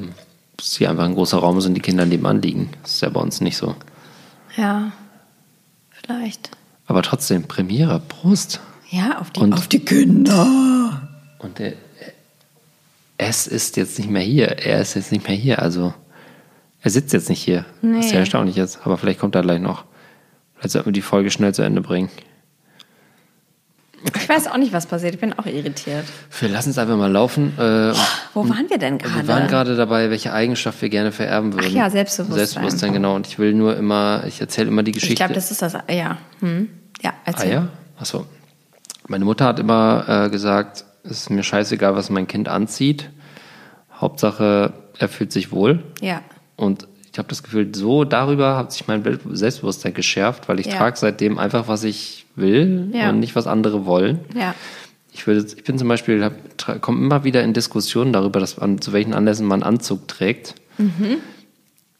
es hier einfach ein großer Raum ist und die Kinder nebenan liegen. Das ist ja bei uns nicht so. Ja, vielleicht. Aber trotzdem, Premiere, Prost. Ja, auf die, Und- auf die Kinder. Und er, es ist jetzt nicht mehr hier. Er ist jetzt nicht mehr hier. Also, er sitzt jetzt nicht hier. Nee. ja erstaunlich ist. Aber vielleicht kommt er gleich noch. Vielleicht sollten wir die Folge schnell zu Ende bringen. Ich weiß auch nicht, was passiert. Ich bin auch irritiert. Wir lassen es einfach mal laufen. Äh, Wo waren wir denn wir gerade? waren gerade dabei, welche Eigenschaft wir gerne vererben würden. ja, Selbstbewusstsein. Selbstbewusstsein, genau. Und ich will nur immer, ich erzähle immer die Geschichte. ich glaube, das ist das. Ja, hm. ja Ah erzähl. ja? Achso. Meine Mutter hat immer äh, gesagt, es ist mir scheißegal, was mein Kind anzieht. Hauptsache, er fühlt sich wohl. Ja. Und ich habe das Gefühl, so darüber hat sich mein Selbstbewusstsein geschärft, weil ich Ja. trage seitdem einfach, was ich will Ja. und nicht, was andere wollen. Ja. Ich, würde, ich bin zum Beispiel, komme immer wieder in Diskussionen darüber, dass an, zu welchen Anlässen man Anzug trägt. Mhm.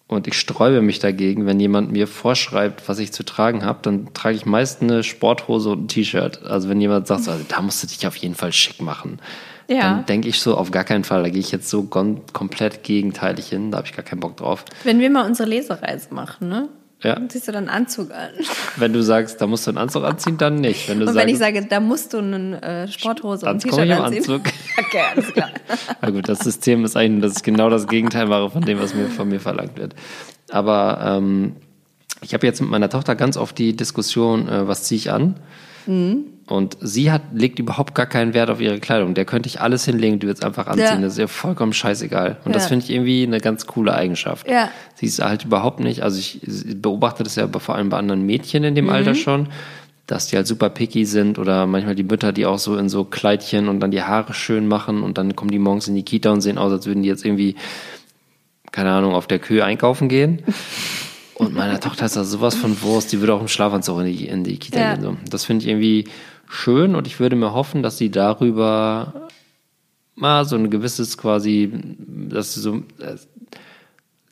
Und ich sträube mich dagegen, wenn jemand mir vorschreibt, was ich zu tragen habe, dann trage ich meist eine Sporthose und ein T-Shirt. Also wenn jemand sagt, so, also, da musst du dich auf jeden Fall schick machen, Ja. dann denke ich so, auf gar keinen Fall. Da gehe ich jetzt so komplett gegenteilig hin, da habe ich gar keinen Bock drauf. Wenn wir mal unsere Lesereise machen, ne? Ja. Dann ziehst du dann einen Anzug an. [LAUGHS] Wenn du sagst, da musst du einen Anzug anziehen, dann nicht. Wenn du Und sagst, wenn ich sage, da musst du eine äh, Sporthose und ein T-Shirt anziehen. Anzug. [LAUGHS] Okay, alles klar. [LAUGHS] Na gut, das System ist eigentlich, dass ich genau das Gegenteil mache von dem, was mir von mir verlangt wird. Aber ähm, ich habe jetzt mit meiner Tochter ganz oft die Diskussion, äh, was ziehe ich an? Und sie hat, legt überhaupt gar keinen Wert auf ihre Kleidung. Der könnte ich alles hinlegen, die wird es einfach anziehen. Ja. Das ist ihr vollkommen scheißegal. Und das Ja. finde ich irgendwie eine ganz coole Eigenschaft. Ja. Sie ist halt überhaupt nicht, also ich beobachte das ja vor allem bei anderen Mädchen in dem Alter schon, dass die halt super picky sind oder manchmal die Mütter, die auch so in so Kleidchen und dann die Haare schön machen und dann kommen die morgens in die Kita und sehen aus, als würden die jetzt irgendwie, keine Ahnung, auf der Kühe einkaufen gehen. [LAUGHS] Und meine [LAUGHS] Tochter ist da sowas von Wurst, die würde auch im Schlafanzug in die, in die Kita Ja. gehen. So. Das finde ich irgendwie schön und ich würde mir hoffen, dass sie darüber mal so ein gewisses quasi, dass sie so äh,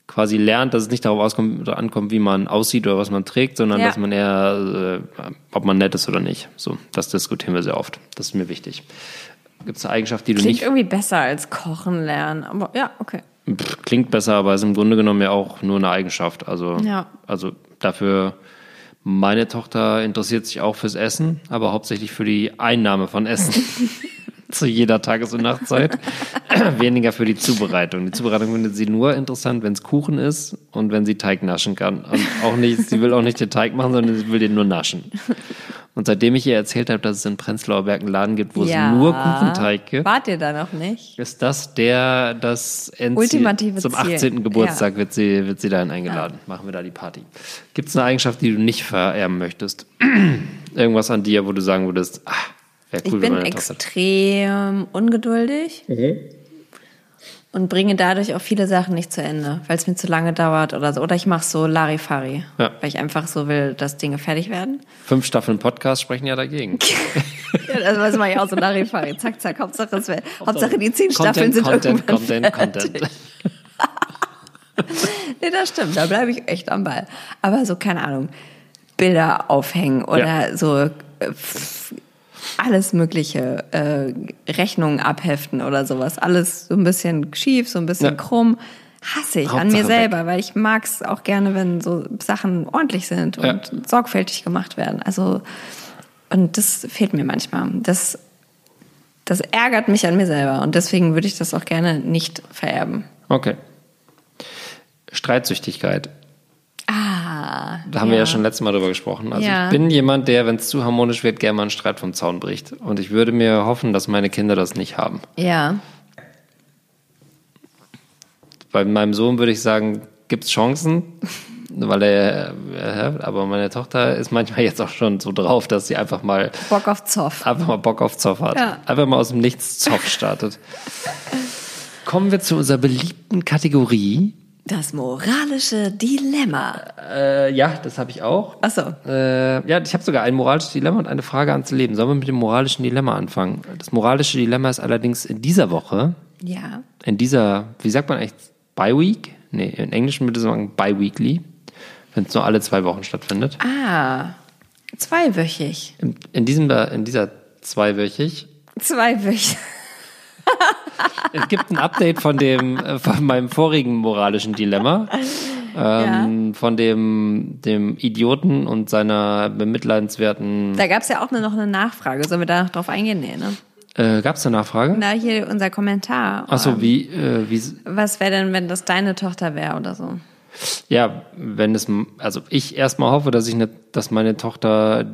quasi lernt, dass es nicht darauf auskommt, ankommt, wie man aussieht oder was man trägt, sondern Ja. dass man eher, äh, ob man nett ist oder nicht. So, das diskutieren wir sehr oft. Das ist mir wichtig. Gibt es eine Eigenschaft, die du Klingt nicht irgendwie besser als Kochen lernen. Aber ja, okay. Pff, klingt besser, aber ist im Grunde genommen ja auch nur eine Eigenschaft. Also, Ja. also dafür, meine Tochter interessiert sich auch fürs Essen, aber hauptsächlich für die Einnahme von Essen. [LAUGHS] Zu jeder Tages- und Nachtzeit. [LAUGHS] Weniger für die Zubereitung. Die Zubereitung findet sie nur interessant, wenn es Kuchen ist und wenn sie Teig naschen kann. Und auch nicht, sie will auch nicht den Teig machen, sondern sie will den nur naschen. Und seitdem ich ihr erzählt habe, dass es in Prenzlauer Berg einen Laden gibt, wo ja. es nur Kuchenteig gibt, Wart ihr da noch nicht? ist das der, das Endziel? Ultimative Zum Ziel. 18. Geburtstag wird, sie, wird sie dahin eingeladen. Machen wir da die Party. Gibt es eine Eigenschaft, die du nicht vererben möchtest? [CLEARS THROAT] Irgendwas an dir, wo du sagen würdest, ah, wäre Ich cool, wenn bin extrem ungeduldig und bringe dadurch auch viele Sachen nicht zu Ende, weil es mir zu lange dauert oder so. Oder ich mache so Larifari, Ja. weil ich einfach so will, dass Dinge fertig werden. Fünf Staffeln Podcast sprechen ja dagegen. [LAUGHS] Ja, also das mache ich auch so Larifari. Zack, zack. Hauptsache, es Hauptsache die zehn Staffeln Content, sind Content, irgendwann Content, fertig. Content. [LAUGHS] Nee, das stimmt. Da bleibe ich echt am Ball. Aber so, keine Ahnung, Bilder aufhängen oder Ja. so äh, alles mögliche, äh, Rechnungen abheften oder sowas. Alles so ein bisschen schief, so ein bisschen Ja. krumm. Hasse ich an Hauptsache mir selber, weil ich mag es auch gerne, wenn so Sachen ordentlich sind und Ja. sorgfältig gemacht werden. Also, und das fehlt mir manchmal. Das, das ärgert mich an mir selber und deswegen würde ich das auch gerne nicht vererben. Okay. Streitsüchtigkeit. Da haben wir ja schon letztes Mal drüber gesprochen. Also Ja. ich bin jemand, der, wenn es zu harmonisch wird, gerne mal einen Streit vom Zaun bricht. Und ich würde mir hoffen, dass meine Kinder das nicht haben. Ja. Bei meinem Sohn würde ich sagen, gibt es Chancen, weil er, äh, aber meine Tochter ist manchmal jetzt auch schon so drauf, dass sie einfach mal, Bock auf Zoff. einfach mal Bock auf Zoff hat. Ja. Einfach mal aus dem Nichts Zoff startet. [LAUGHS] Kommen wir zu unserer beliebten Kategorie. Das moralische Dilemma. Äh, ja, das habe ich auch. Achso. Äh, ja, ich habe sogar ein moralisches Dilemma und eine Frage ans Leben. Sollen wir mit dem moralischen Dilemma anfangen? Das moralische Dilemma ist allerdings in dieser Woche, Ja. in dieser, wie sagt man eigentlich, Bi-Week? Nee, im Englischen würde man sagen Bi-Weekly, wenn es nur alle zwei Wochen stattfindet. Ah. Zweiwöchig. In, in, diesem, in dieser zweiwöchig. Zweiwöchig. [LAUGHS] Es gibt ein Update von dem, äh, von meinem vorigen moralischen Dilemma. Ähm, Von dem, dem Idioten und seiner bemitleidenswerten. Da gab es ja auch noch eine Nachfrage. Sollen wir da noch drauf eingehen? Nee, ne? Äh, Gab es eine Nachfrage? Na, hier unser Kommentar. Achso, wie, äh, wie, Was wäre denn, wenn das deine Tochter wäre oder so? Ja, wenn es, also ich erstmal hoffe, dass ich ne, dass meine Tochter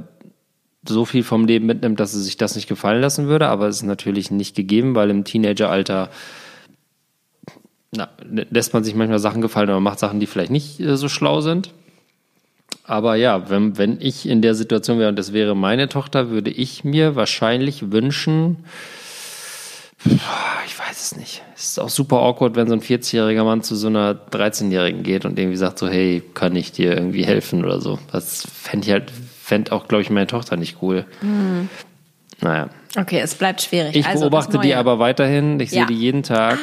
so viel vom Leben mitnimmt, dass sie sich das nicht gefallen lassen würde, aber es ist natürlich nicht gegeben, weil im Teenageralter na, lässt man sich manchmal Sachen gefallen oder macht Sachen, die vielleicht nicht äh, so schlau sind. Aber ja, wenn, wenn ich in der Situation wäre und das wäre meine Tochter, würde ich mir wahrscheinlich wünschen, ich weiß es nicht. Es ist auch super awkward, wenn so ein 40-jähriger Mann zu so einer 13-Jährigen geht und irgendwie sagt so, hey, kann ich dir irgendwie helfen oder so. Das fände ich halt, fände auch, glaube ich, meine Tochter nicht cool. Naja. Okay, es bleibt schwierig. Ich also, beobachte die aber weiterhin. Ich Ja. sehe die jeden Tag.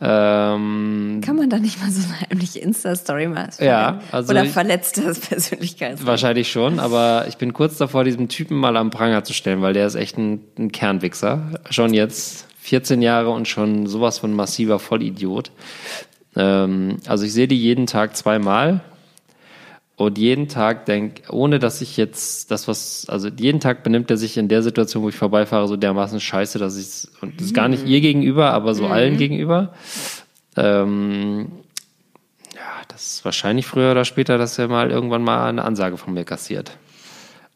Ah, Ähm, kann man da nicht mal so eine heimliche Insta-Story machen? Ja, also Oder verletzt das [LAUGHS] Persönlichkeits. Wahrscheinlich schon, aber ich bin kurz davor, diesen Typen mal am Pranger zu stellen, weil der ist echt ein, ein Kernwichser. Schon jetzt 14 Jahre und schon sowas von massiver Vollidiot. Ähm, also ich sehe die jeden Tag zweimal und jeden Tag denk, ohne dass ich jetzt das was, also jeden Tag benimmt er sich in der Situation, wo ich vorbeifahre, so dermaßen scheiße, dass ich und das ist gar nicht ihr gegenüber, aber so allen gegenüber. Ähm, ja, das ist wahrscheinlich früher oder später, dass er mal irgendwann mal eine Ansage von mir kassiert.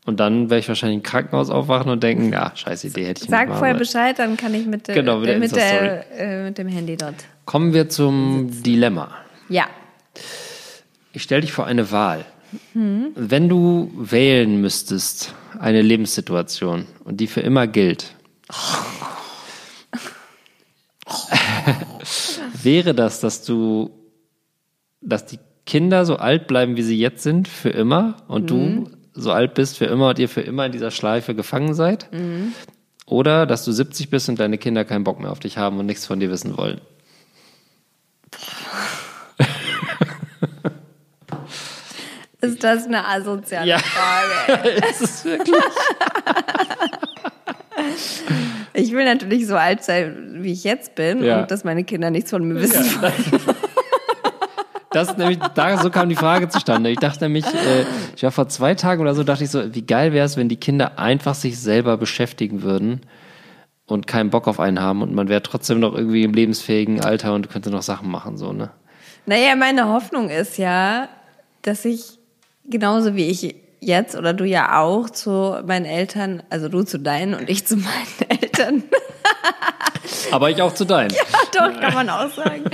Und dann werde ich wahrscheinlich im Krankenhaus aufwachen und denken, ja, scheiß Idee hätte ich Sag nicht mal, vorher Bescheid, dann kann ich mit, der- Genau, mit der mit, der, äh, mit dem Handy dort. Kommen wir zum Dilemma. Ja. Ich stelle dich vor eine Wahl. Wenn du wählen müsstest, eine Lebenssituation und die für immer gilt, [LAUGHS] wäre das, dass du, dass die Kinder so alt bleiben, wie sie jetzt sind, für immer und du so alt bist für immer und ihr für immer in dieser Schleife gefangen seid? Oder dass du 70 bist und deine Kinder keinen Bock mehr auf dich haben und nichts von dir wissen wollen? Ist das eine asoziale Ja. Frage? [LAUGHS] Es ist wirklich. [LAUGHS] Ich will natürlich so alt sein, wie ich jetzt bin Ja. und dass meine Kinder nichts von mir wissen. [LAUGHS] Das ist nämlich, da, so kam die Frage zustande. Ich dachte nämlich, äh, ich war vor zwei Tagen oder so, dachte ich so, wie geil wäre es, wenn die Kinder einfach sich selber beschäftigen würden und keinen Bock auf einen haben und man wäre trotzdem noch irgendwie im lebensfähigen Alter und könnte noch Sachen machen, so, ne? Naja, meine Hoffnung ist ja, dass ich genauso wie ich jetzt oder du ja auch zu meinen Eltern, also du zu deinen und ich zu meinen [LAUGHS] Eltern, Aber ich auch zu deinen. doch, kann man auch sagen,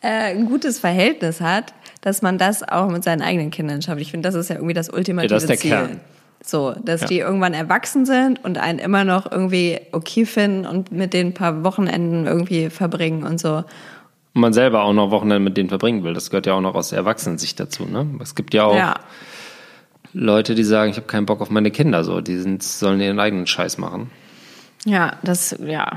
äh, ein gutes Verhältnis hat, dass man das auch mit seinen eigenen Kindern schafft. Ich finde, das ist ja irgendwie das ultimative Ja, das ist der Ziel. Kern. So, dass Ja. die irgendwann erwachsen sind und einen immer noch irgendwie okay finden und mit denen ein paar Wochenenden irgendwie verbringen und so. Und man selber auch noch Wochenende mit denen verbringen will. Das gehört ja auch noch aus der Erwachsenensicht dazu, ne? Es gibt ja auch Ja. Leute, die sagen, ich habe keinen Bock auf meine Kinder, so. Die sind, sollen ihren eigenen Scheiß machen. Ja, das, ja.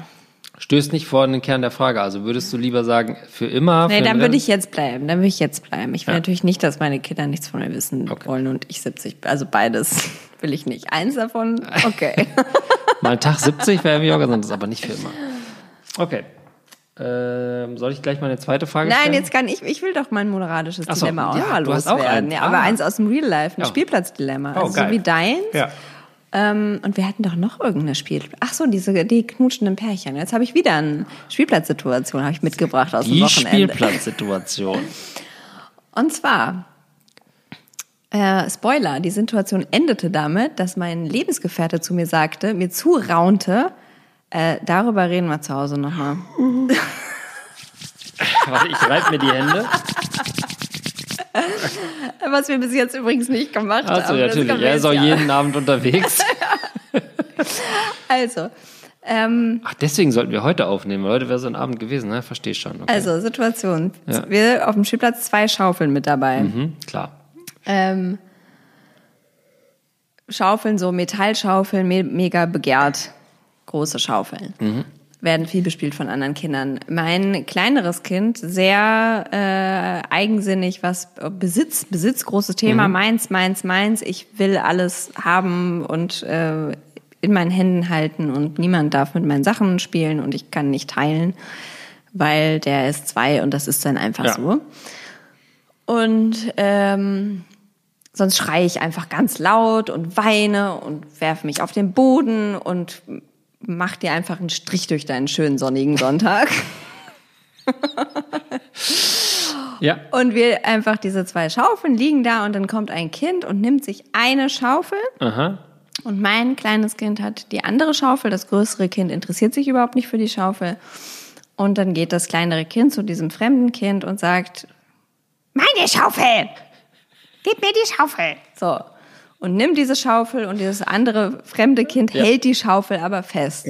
Stößt nicht vor den Kern der Frage. Also würdest du lieber sagen, für immer? Nee, für dann würde ich jetzt bleiben. Dann würde ich jetzt bleiben. Ich will Ja. natürlich nicht, dass meine Kinder nichts von mir wissen Okay. wollen und ich 70. Also beides [LAUGHS] will ich nicht. Eins davon, okay. [LAUGHS] Mal Tag 70 wäre irgendwie auch ganz anders, aber nicht für immer. Okay. Ähm, soll ich gleich mal eine zweite Frage Nein, stellen? jetzt kann ich. Ich will doch mein moralisches Ach so, Dilemma auch ja, mal auch loswerden. eins. Ja, aber Ah. eins aus dem Real Life, ein Oh. Spielplatzdilemma. Oh, also so geil. wie deins. Ja. Ähm, und wir hatten doch noch irgendeine Spiel. Ach so, diese die knutschenden Pärchen. Jetzt habe ich wieder eine Spielplatzsituation habe ich mitgebracht aus dem Die Wochenende. Spielplatzsituation. [LAUGHS] Und zwar, äh, Spoiler, die Situation endete damit, dass mein Lebensgefährte zu mir sagte, mir zuraunte, äh, darüber reden wir zu Hause nochmal. [LAUGHS] Warte, ich reibe mir die Hände. Was wir bis jetzt übrigens nicht gemacht Achso, haben. Das natürlich. Er ist auch jeden Abend unterwegs. [LAUGHS] Also, ähm, Ach, deswegen sollten wir heute aufnehmen. weil Heute wäre so ein Abend gewesen, ne? Verstehe schon. Okay. also Situation. Ja. Wir auf dem Spielplatz zwei Schaufeln mit dabei. Mhm, klar. Ähm, Schaufeln, so Metallschaufeln, me mega begehrt. Große Schaufeln. Werden viel bespielt von anderen Kindern. Mein kleineres Kind, sehr äh, eigensinnig, was Besitz, Besitz, großes Thema, meins, meins, meins. Ich will alles haben und äh, in meinen Händen halten und niemand darf mit meinen Sachen spielen und ich kann nicht teilen, weil der ist zwei und das ist dann einfach Ja. so. Und ähm, sonst schreie ich einfach ganz laut und weine und werfe mich auf den Boden und mach dir einfach einen Strich durch deinen schönen sonnigen Sonntag. Ja. Und wir einfach diese zwei Schaufeln liegen da und dann kommt ein Kind und nimmt sich eine Schaufel Aha. und mein kleines Kind hat die andere Schaufel, das größere Kind interessiert sich überhaupt nicht für die Schaufel. Und dann geht das kleinere Kind zu diesem fremden Kind und sagt, meine Schaufel! Gib mir die Schaufel! So. Und nimmt diese Schaufel und dieses andere fremde Kind hält die Schaufel aber fest.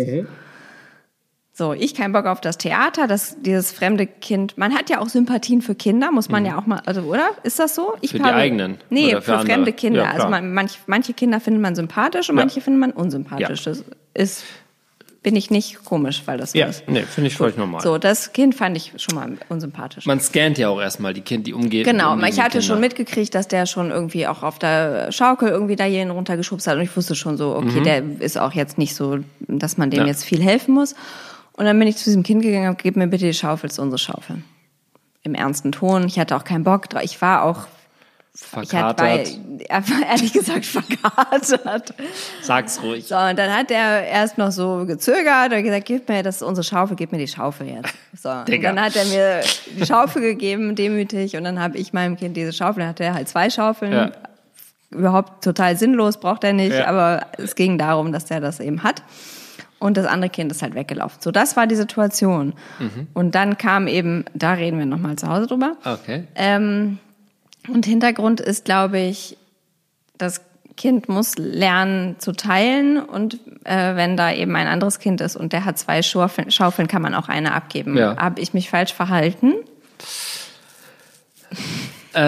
So, ich kein Bock auf das Theater, dass dieses fremde Kind, man hat ja auch Sympathien für Kinder, muss man ja auch mal, also oder? Ist das so? Ich Für die eigenen Nee, für, für fremde Kinder. Ja, also man, manch, manche Kinder findet man sympathisch und Ja. manche findet man unsympathisch. Ja. Das ist, bin ich nicht komisch, weil das so Ja, ist. nee, finde ich völlig normal. So, das Kind fand ich schon mal unsympathisch. Man scannt ja auch erstmal die Kinder, die umgehen. Genau, ich hatte Kinder. schon mitgekriegt, dass der schon irgendwie auch auf der Schaukel irgendwie da jeden runtergeschubst hat und ich wusste schon so, okay, der ist auch jetzt nicht so, dass man dem Mhm. Ja. jetzt viel helfen muss. Und dann bin ich zu diesem Kind gegangen und gib mir bitte die Schaufel, ist unsere Schaufel. Im ernsten Ton. Ich hatte auch keinen Bock drauf. Ich war auch Ich verkatert. [LAUGHS] er war ehrlich gesagt verkatert. Sag's ruhig. So, und dann hat er erst noch so gezögert und gesagt, gib mir, das ist unsere Schaufel, gib mir die Schaufel jetzt. So, und dann hat er mir die Schaufel gegeben, demütig, und dann habe ich meinem Kind diese Schaufel, dann hatte er halt zwei Schaufeln. Ja. Überhaupt total sinnlos, braucht er nicht, Ja. aber es ging darum, dass er das eben hat. Und das andere Kind ist halt weggelaufen. So, das war die Situation. Mhm. Und dann kam eben, da reden wir nochmal zu Hause drüber. Okay. Ähm, und Hintergrund ist, glaube ich, das Kind muss lernen zu teilen und äh, wenn da eben ein anderes Kind ist und der hat zwei Schaufeln, Schaufeln kann man auch eine abgeben. Ja. Habe ich mich falsch verhalten? Äh,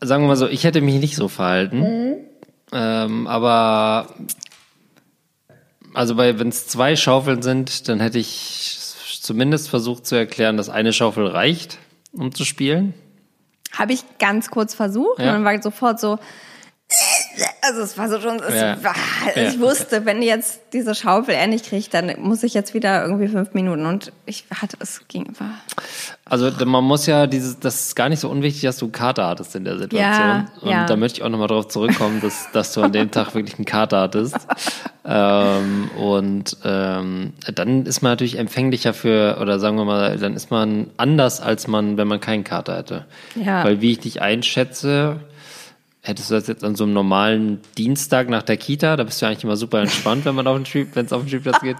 sagen wir mal so, ich hätte mich nicht so verhalten. Mhm. Ähm, aber also wenn es zwei Schaufeln sind, dann hätte ich zumindest versucht zu erklären, dass eine Schaufel reicht, um zu spielen. Habe ich ganz kurz versucht Ja. und dann war ich sofort so, also es war so schon, es Ja. war, ich Ja. wusste, wenn jetzt diese Schaufel er nicht kriegt, dann muss ich jetzt wieder irgendwie fünf Minuten und ich hatte, es ging, war, Also man muss ja dieses, das ist gar nicht so unwichtig, dass du einen Kater hattest in der Situation. Ja, und ja. da möchte ich auch nochmal drauf zurückkommen, dass, dass du an dem Tag wirklich einen Kater hattest. [LAUGHS] ähm, und ähm, dann ist man natürlich empfänglicher für, oder sagen wir mal, dann ist man anders, als man, wenn man keinen Kater hätte. Ja. Weil wie ich dich einschätze, hättest du das jetzt an so einem normalen Dienstag nach der Kita, da bist du ja eigentlich immer super entspannt, wenn man auf den wenn es auf den Spielplatz geht,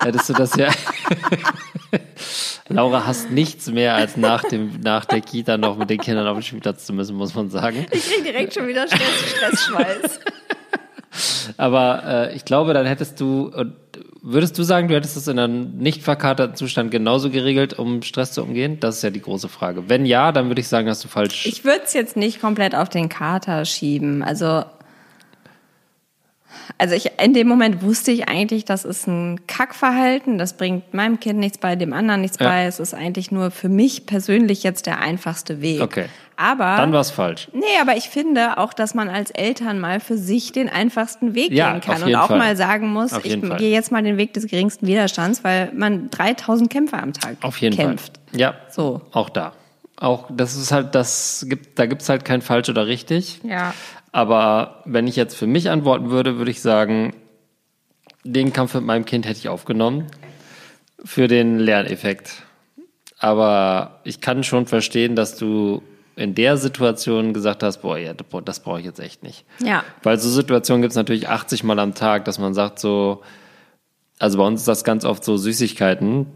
hättest du das ja. [LAUGHS] Laura hasst nichts mehr, als nach, dem, nach der Kita noch mit den Kindern auf den Spielplatz zu müssen, muss man sagen. ich krieg direkt schon wieder Stress, Stressschweiß. [LAUGHS] Aber äh, ich glaube, dann hättest du, und würdest du sagen, du hättest es in einem nicht verkaterten Zustand genauso geregelt, um Stress zu umgehen? Das ist ja die große Frage. Wenn ja, dann würde ich sagen, hast du falsch. Ich würde es jetzt nicht komplett auf den Kater schieben. Also, also ich, in dem Moment wusste ich eigentlich, das ist ein Kackverhalten. Das bringt meinem Kind nichts bei, dem anderen nichts Ja. bei. Es ist eigentlich nur für mich persönlich jetzt der einfachste Weg. Okay. Aber. dann war es falsch. Nee, aber ich finde auch, dass man als Eltern mal für sich den einfachsten Weg Ja, gehen kann und auch Fall. mal sagen muss, ich Fall. gehe jetzt mal den Weg des geringsten Widerstands, weil man 3000 Kämpfe am Tag Auf jeden kämpft. Fall. Ja. So. Auch da. Auch das ist halt, das gibt, da gibt's halt kein falsch oder richtig. Ja. Aber wenn ich jetzt für mich antworten würde, würde ich sagen, den Kampf mit meinem Kind hätte ich aufgenommen. Für den Lerneffekt. Aber ich kann schon verstehen, dass du in der Situation gesagt hast, boah, ja, das brauche ich jetzt echt nicht. Ja. Weil so Situationen gibt es natürlich 80 Mal am Tag, dass man sagt so, also bei uns ist das ganz oft so Süßigkeiten,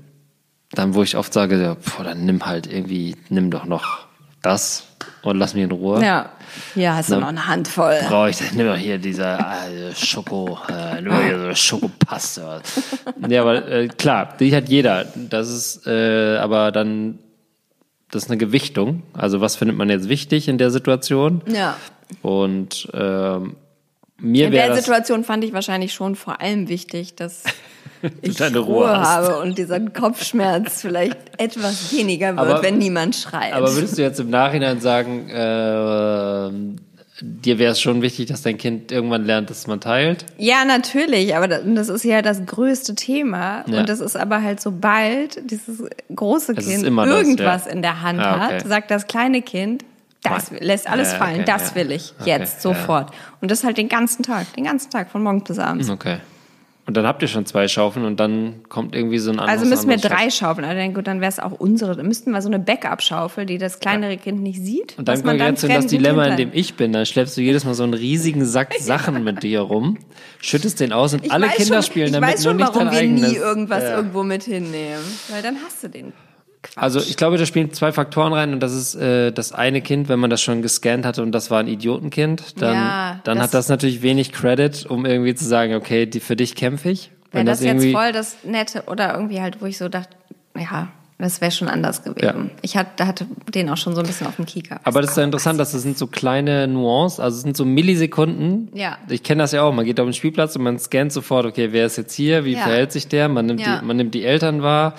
dann wo ich oft sage, ja, boah, dann nimm halt irgendwie, nimm doch noch das und lass mich in Ruhe. Ja. Hier hast du Ne? noch eine Handvoll. Brauche ich, nimm doch hier diese äh, Schoko, äh, nur hier so Schokopaste. ja, aber äh, klar, die hat jeder. Das ist äh, aber dann, das ist eine Gewichtung. Also was findet man jetzt wichtig in der Situation? Ja. Und ähm, mir In wäre der das Situation fand ich wahrscheinlich schon vor allem wichtig, dass [LAUGHS] ich deine Ruhe, Ruhe habe und dieser Kopfschmerz vielleicht etwas weniger wird, Aber- wenn niemand schreit. Aber würdest du jetzt im Nachhinein sagen, äh, dir wäre es schon wichtig, dass dein Kind irgendwann lernt, dass man teilt? ja, natürlich, aber das- das ist ja das größte Thema. Ja. Und das ist aber halt, sobald dieses große Es Kind immer das, irgendwas ja. in der Hand Ah, okay. hat, sagt das kleine Kind, das lässt alles fallen, okay, das will ich Okay, jetzt, sofort. Und das halt den ganzen Tag, den ganzen Tag, von morgens bis abends. Okay. Und dann habt ihr schon zwei Schaufeln und dann kommt irgendwie so ein anderes Also müssen wir drei Schaufeln. Also dann, gut, dann wäre es auch unsere. Dann müssten wir so eine Backup-Schaufel, die das kleinere Kind nicht sieht. Und dann kommt jetzt in das Dilemma, in dem ich bin. Dann schleppst du jedes Mal so einen riesigen Sack [LAUGHS] Sachen mit dir rum, schüttest den aus und Ich alle weiß Kinder schon, spielen ich damit weiß nur schon, nicht warum wir nie irgendwas Ja. irgendwo mit hinnehmen. Weil dann hast du den Quatsch. Also ich glaube, da spielen zwei Faktoren rein und das ist äh, das eine Kind, wenn man das schon gescannt hatte und das war ein Idiotenkind, dann, Ja, dann das- hat das natürlich wenig Credit, um irgendwie zu sagen, okay, die, für dich kämpfe ich. Wenn das, jetzt irgendwie, voll das Nette oder irgendwie halt, wo ich so dachte, ja, das wäre schon anders gewesen. Ja. Ich hatte, hatte den auch schon so ein bisschen auf dem Kieker. aber das ist ja interessant, dass das sind so kleine Nuancen, also es sind so Millisekunden. Ja. Ich kenne das ja auch. Man geht auf den Spielplatz und man scannt sofort, okay, wer ist jetzt hier, wie Ja. verhält sich der? Man nimmt Ja. die, man nimmt die Eltern wahr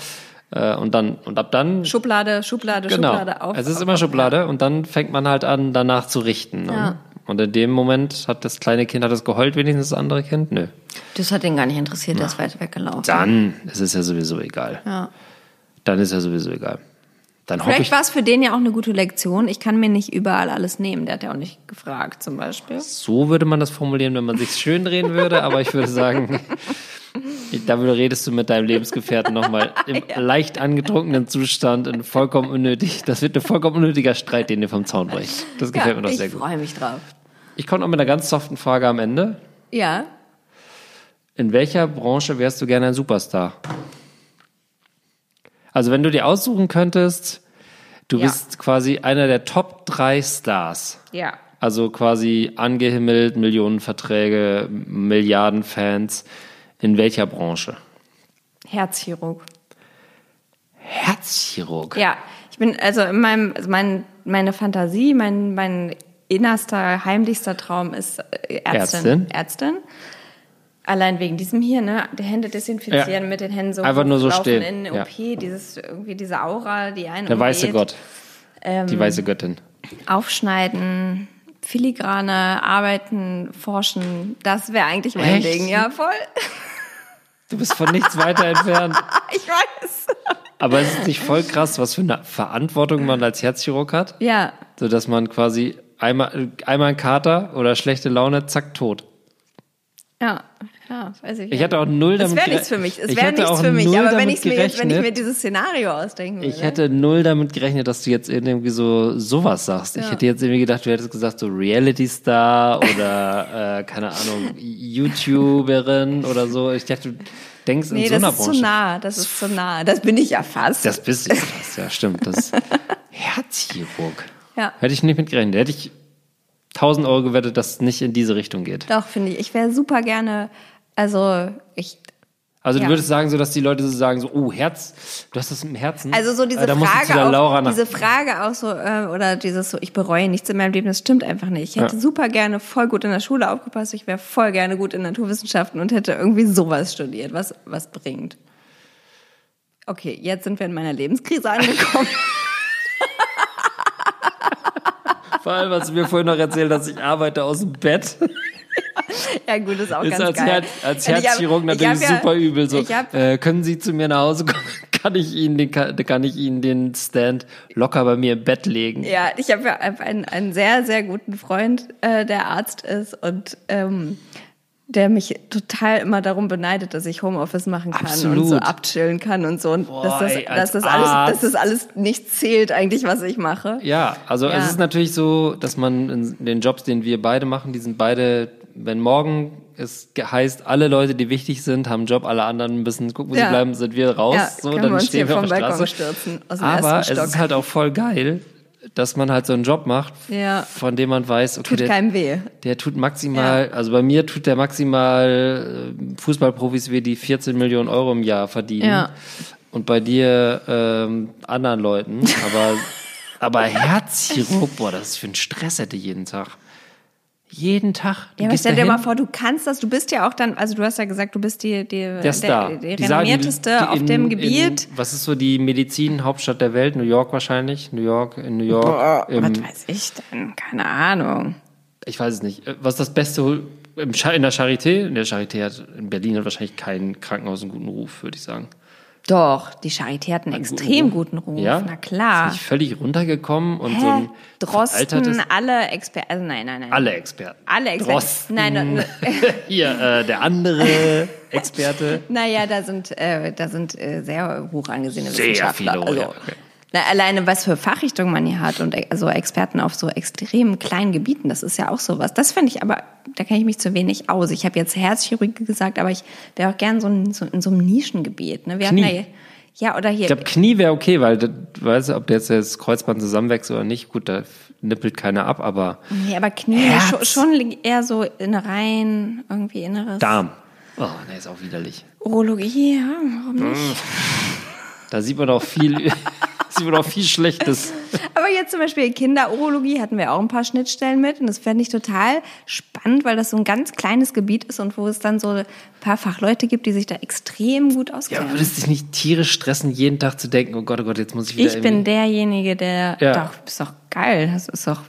und dann und ab dann Schublade, Schublade, genau. Schublade auf. es ist auf, immer auf, Schublade und dann fängt man halt an, danach zu richten. Ne? Ja. Und in dem Moment hat das kleine Kind hat das geheult, wenigstens das andere Kind? Nö. Das hat den gar nicht interessiert, das ist weit weggelaufen. Dann ist es ja sowieso egal. Ja. Dann ist ja sowieso egal. Dann Vielleicht ich, war es für den ja auch eine gute Lektion. Ich kann mir nicht überall alles nehmen. Der hat ja auch nicht gefragt, zum Beispiel. so würde man das formulieren, wenn man sich schön drehen würde, aber ich würde sagen, [LAUGHS] darüber redest du mit deinem Lebensgefährten nochmal [LAUGHS] im leicht angetrunkenen Zustand und vollkommen unnötig. Das wird ein vollkommen unnötiger Streit, den ihr vom Zaun bricht. Das gefällt mir doch ich sehr gut. freue mich drauf. Ich komme noch mit einer ganz soften Frage am Ende. Ja. In welcher Branche wärst du gerne ein Superstar? Also wenn du dir aussuchen könntest, du Ja. bist quasi einer der Top drei Stars. Ja. Also quasi angehimmelt, Millionenverträge, Milliarden Fans. In welcher Branche? Herzchirurg. Herzchirurg. Ja. Ich bin, also in meinem, also mein, meine Fantasie, mein, mein innerster, heimlichster Traum ist äh, Ärztin. Ärztin? Ärztin. Allein wegen diesem hier, ne? Die Hände desinfizieren, Ja. mit den Händen so Einfach nur so stehen, in den ja. OP, dieses, irgendwie diese Aura, die einen Der weiße umweht. Gott. Ähm, Die weiße Göttin. Aufschneiden, filigrane Arbeiten, Forschen, das wäre eigentlich mein Echt? Ding. Ja, voll. Du bist von nichts weiter entfernt. [LAUGHS] Ich weiß. Aber es ist nicht voll krass, was für eine Verantwortung man als Herzchirurg hat. Ja, So dass man quasi einmal, einmal ein Kater oder schlechte Laune, zack, tot. ja, ja, weiß ich. Ich hatte auch null das damit wäre gere- nichts für mich. Es Ich wäre nichts auch für mich. null Aber wenn damit ich mir jetzt, wenn ich mir gerechnet- dieses Szenario ausdenken würde. Ich hätte null damit gerechnet, dass du jetzt irgendwie so sowas sagst. Ich Ja. hätte jetzt irgendwie gedacht, du hättest gesagt so Reality Star oder [LAUGHS] äh, keine Ahnung YouTuberin oder so. Ich dachte, du denkst Nee, in so das einer ist Branche. zu nah. Das ist zu nah. Das bin ich ja fast. Das bist du krass, ja stimmt. Das [LAUGHS] Herzchirurg. ja. Hätte ich nicht mit gerechnet. Hätte ich 1000 Euro gewettet, dass es nicht in diese Richtung geht. Doch, finde ich. Ich wäre super gerne, also ich, Also Ja. du würdest sagen, so dass die Leute so sagen, so, oh, Herz, du hast das im Herzen. also so diese Äh, Frage auch, diese Frage auch so, äh, oder dieses so, ich bereue nichts in meinem Leben, das stimmt einfach nicht. Ich hätte Ja. super gerne voll gut in der Schule aufgepasst, ich wäre voll gerne gut in Naturwissenschaften und hätte irgendwie sowas studiert, was, was bringt. Okay, jetzt sind wir in meiner Lebenskrise angekommen. [LAUGHS] [LAUGHS] Vor allem, was du mir vorhin noch erzählt hast, ich arbeite aus dem Bett. Ja gut, ist auch Ist ganz als, geil. Herz, als Und Herzchirurg ich natürlich ja- super übel. So, hab, äh, können Sie zu mir nach Hause kommen? [LAUGHS] Kann ich Ihnen den, kann, ich Ihnen den Stand locker bei mir im Bett legen? Ja, ich habe ja einen, einen sehr, sehr guten Freund, äh, der Arzt ist und ähm, der mich total immer darum beneidet, dass ich Homeoffice machen kann und Absolut. so abchillen kann und so. Und Boah, dass, das, ey, dass, das alles, dass das alles nicht zählt, eigentlich, was ich mache. Ja, also Ja. es ist natürlich so, dass man in den Jobs, den wir beide machen, die sind beide, wenn morgen es heißt, alle Leute, die wichtig sind, haben einen Job, alle anderen müssen gucken, wo sie Ja. bleiben, sind wir raus. Ja, so, dann wir stehen wir auf der Straße. stürzen, Aber es ist halt auch voll geil, dass man halt so einen Job macht, Ja. von dem man weiß, okay, Tut der, keinem weh. der tut maximal, also bei mir tut der maximal äh, Fußballprofis wie die 14 Millionen Euro im Jahr verdienen. Ja. Und bei dir ähm, anderen Leuten. Aber, [LAUGHS] aber Herzchirurg, boah, das ist für ein Stress hätte jeden Tag. Jeden Tag. Du Ja, aber stell dir mal vor, du kannst das, du bist ja auch dann, also du hast ja gesagt, du bist die, die der Star. der, der Die sagen, die- renommierteste die auf in- dem In, Gebiet. was ist so die Medizinhauptstadt der Welt? New York wahrscheinlich. New York, in New York. im, was weiß ich denn? Keine Ahnung. ich weiß es nicht. Was ist das Beste in der Charité? In der Charité hat in Berlin hat wahrscheinlich kein Krankenhaus einen guten Ruf, würde ich sagen. Doch, die Charité hat einen extrem guten Ruf. Ja? Na klar. Ist nicht völlig runtergekommen und so Hä? ein Drosten, alle Experten, also nein, nein, nein. alle Experten. Alle Experten. Drosten. Nein, nein, [LAUGHS] Hier, äh, der andere [LAUGHS] Experte. naja, da sind, äh, da sind äh, sehr hoch angesehene Sehr Wissenschaftler. viele, oh also, ja, okay. Na, alleine was für Fachrichtungen man hier hat und also Experten auf so extrem kleinen Gebieten, das ist ja auch sowas. Das finde ich aber, da kenne ich mich zu wenig aus. Ich habe jetzt Herzchirurgie gesagt, aber ich wäre auch gern so, in, so in so einem Nischengebiet. Ne? Wir Knie. hatten ja, ja, oder hier. Ich glaube, Knie wäre okay, weil, du weißt du, ob jetzt das Kreuzband zusammenwächst oder nicht, gut, da nippelt keiner ab, aber nee, aber Knie schon, schon eher so Innereien, irgendwie Inneres. Darm. Oh, ne, ist auch widerlich. Urologie, ja, warum Mm. nicht? Da sieht man auch viel, [LAUGHS] [LAUGHS] sieht man auch viel Schlechtes. Aber jetzt zum Beispiel Kinderurologie hatten wir auch ein paar Schnittstellen mit und das fände ich total spannend, weil das so ein ganz kleines Gebiet ist und wo es dann so ein paar Fachleute gibt, die sich da extrem gut Ja, auskennen. würdest dich nicht tierisch stressen, jeden Tag zu denken, oh Gott, oh Gott, jetzt muss ich wieder ich bin derjenige, der, Ja. doch, ist doch geil, das ist doch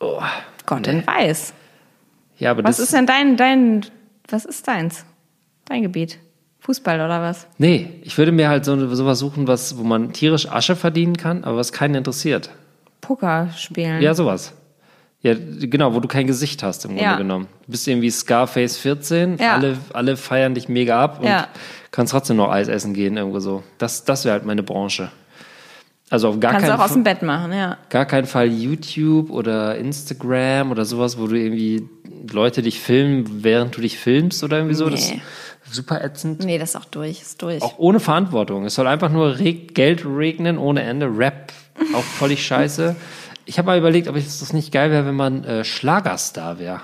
Oh, Gott nee. weiß. Ja, aber Was das ist denn dein, dein, was ist deins? Dein Gebiet? Fußball oder was? Nee, ich würde mir halt so sowas suchen, was, wo man tierisch Asche verdienen kann, aber was keinen interessiert. Poker spielen. Ja, sowas. Ja, genau, wo du kein Gesicht hast im Grunde Ja. genommen. Du bist irgendwie Scarface 14, Ja. alle, alle feiern dich mega ab und Ja. kannst trotzdem noch Eis essen gehen, irgendwo so. Das, das wäre halt meine Branche. Also auf gar Kannst du keinen, auch aus dem Fall, Bett machen, ja. gar keinen Fall YouTube oder Instagram oder sowas, wo du irgendwie Leute dich filmen, während du dich filmst oder irgendwie so. Das Nee. ist super ätzend. Nee, das ist auch durch, ist durch. Auch ohne Verantwortung. Es soll einfach nur reg Geld regnen ohne Ende. Rap, auch völlig scheiße. Ich habe mal überlegt, ob es das nicht geil wäre, wenn man äh, Schlagerstar wäre.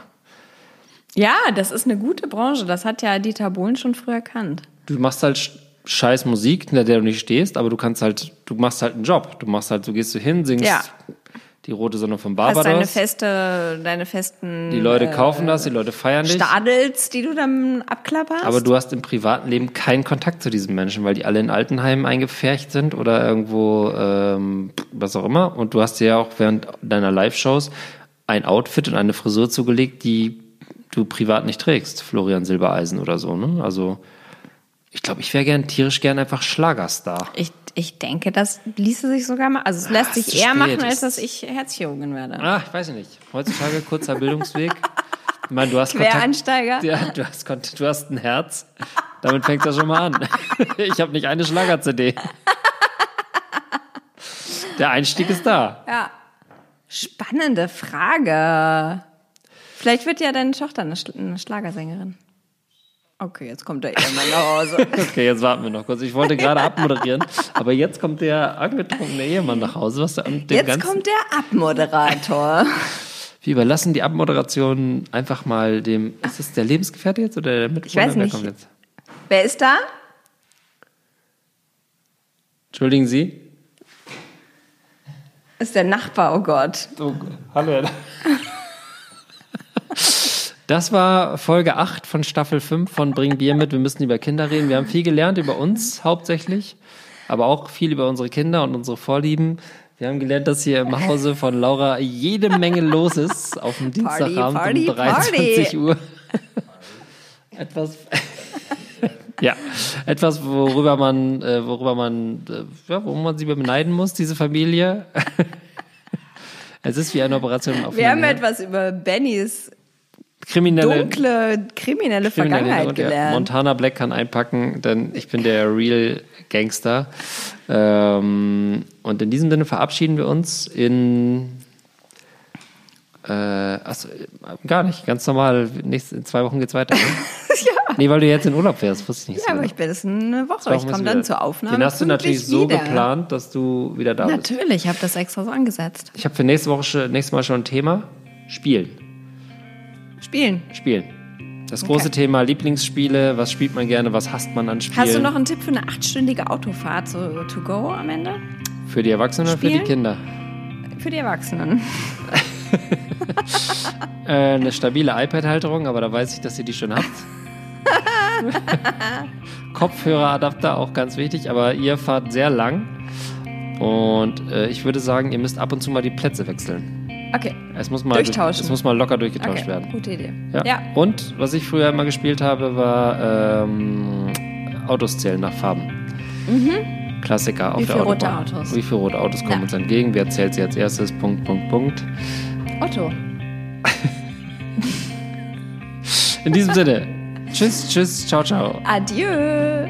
Ja, das ist eine gute Branche. Das hat ja Dieter Bohlen schon früh erkannt. Du machst halt sch- scheiß Musik, hinter der du nicht stehst, aber du kannst halt, du machst halt einen Job. Du machst halt, du gehst du hin, singst Ja. Die rote Sonne von Hast deine Barbados. feste, deine festen Die Leute kaufen das, die Leute feiern dich. Stadels, die du dann abklapperst. Aber du hast im privaten Leben keinen Kontakt zu diesen Menschen, weil die alle in Altenheimen eingepfercht sind oder irgendwo ähm, was auch immer. Und du hast dir ja auch während deiner Live-Shows ein Outfit und eine Frisur zugelegt, die du privat nicht trägst. Florian Silbereisen oder so. Ne? Also ich glaube, ich wäre gern tierisch gern einfach Schlagerstar. ich, ich denke, das ließe sich sogar mal. Also es lässt Ah, sich eher spät. machen, als dass ich Herzchirurgin werde. Ah, ich weiß nicht. Heutzutage kurzer Bildungsweg. Ich meine, du hast Kontakt. Quereinsteiger. Ja, du hast, Kontakt, du hast ein Herz. Damit fängt das schon mal an. [LAUGHS] Ich habe nicht eine Schlager-CD. Der Einstieg ist da. Ja. Spannende Frage. Vielleicht wird ja deine Tochter eine Schlagersängerin. Okay, jetzt kommt der Ehemann nach Hause. [LAUGHS] Okay, jetzt warten wir noch kurz. Ich wollte gerade abmoderieren, aber jetzt kommt der angetrunkene Ehemann nach Hause. Was an dem Jetzt ganzen, kommt der Abmoderator. [LAUGHS] Wir überlassen die Abmoderation einfach mal dem. Ist das der Lebensgefährte jetzt oder der Mitbewohner? weiß Wer nicht. kommt jetzt? Wer ist da? Entschuldigen Sie. Ist der Nachbar, oh Gott. Oh, hallo. [LAUGHS] Das war Folge 8 von Staffel 5 von Bring Bier mit. Wir müssen über Kinder reden. Wir haben viel gelernt über uns hauptsächlich, aber auch viel über unsere Kinder und unsere Vorlieben. Wir haben gelernt, dass hier im Hause von Laura jede Menge los ist auf dem Dienstagabend Party, um 23 Party. Uhr. Etwas. Ja, etwas, worüber man, äh, worüber man, äh, ja, worüber man sie beneiden muss, diese Familie. [LAUGHS] Es ist wie eine Operation auf Wir haben etwas über Bennys kriminelle, dunkle, kriminelle kriminelle Vergangenheit gelernt. Montana Black kann einpacken, denn ich bin der Real Gangster. Ähm, und in diesem Sinne verabschieden wir uns in äh, achso, gar nicht, ganz normal. Nächste, in zwei Wochen geht's weiter. Ne? [LAUGHS] ja. Nee, weil du jetzt in Urlaub wärst, wusste ich nicht. ja, so aber genau. ich bin es eine Woche. Ich komme dann zur Aufnahme. Den hast du natürlich so wieder. geplant, dass du wieder da bist. Natürlich, ich habe das extra so angesetzt. Ich habe für nächste Woche schon, nächstes Mal schon ein Thema. Spielen. Spielen. Spielen. Das große Okay. Thema Lieblingsspiele. Was spielt man gerne? Was hasst man an Spielen? Hast du noch einen Tipp für eine achtstündige Autofahrt so to go am Ende? Für die Erwachsenen oder für die Spielen? Kinder? Für die Erwachsenen. [LAUGHS] Äh, eine stabile iPad-Halterung, aber da weiß ich, dass ihr die schon habt. [LAUGHS] Kopfhöreradapter auch ganz wichtig, aber ihr fahrt sehr lang. Und äh, ich würde sagen, ihr müsst ab und zu mal die Plätze wechseln. Okay. Es muss mal, Durchtauschen. Es muss mal locker durchgetauscht okay. werden. Gute Idee. Ja. ja. Und was ich früher immer gespielt habe, war ähm, Autos zählen nach Farben. Klassiker auf Wie der viele rote Autobahn. Autos? Wie viele rote Autos kommen Ja. uns entgegen? Wer zählt sie als erstes? Punkt, Punkt, Punkt. Otto. In diesem Sinne. [LAUGHS] Tschüss, tschüss, ciao, ciao. Adieu.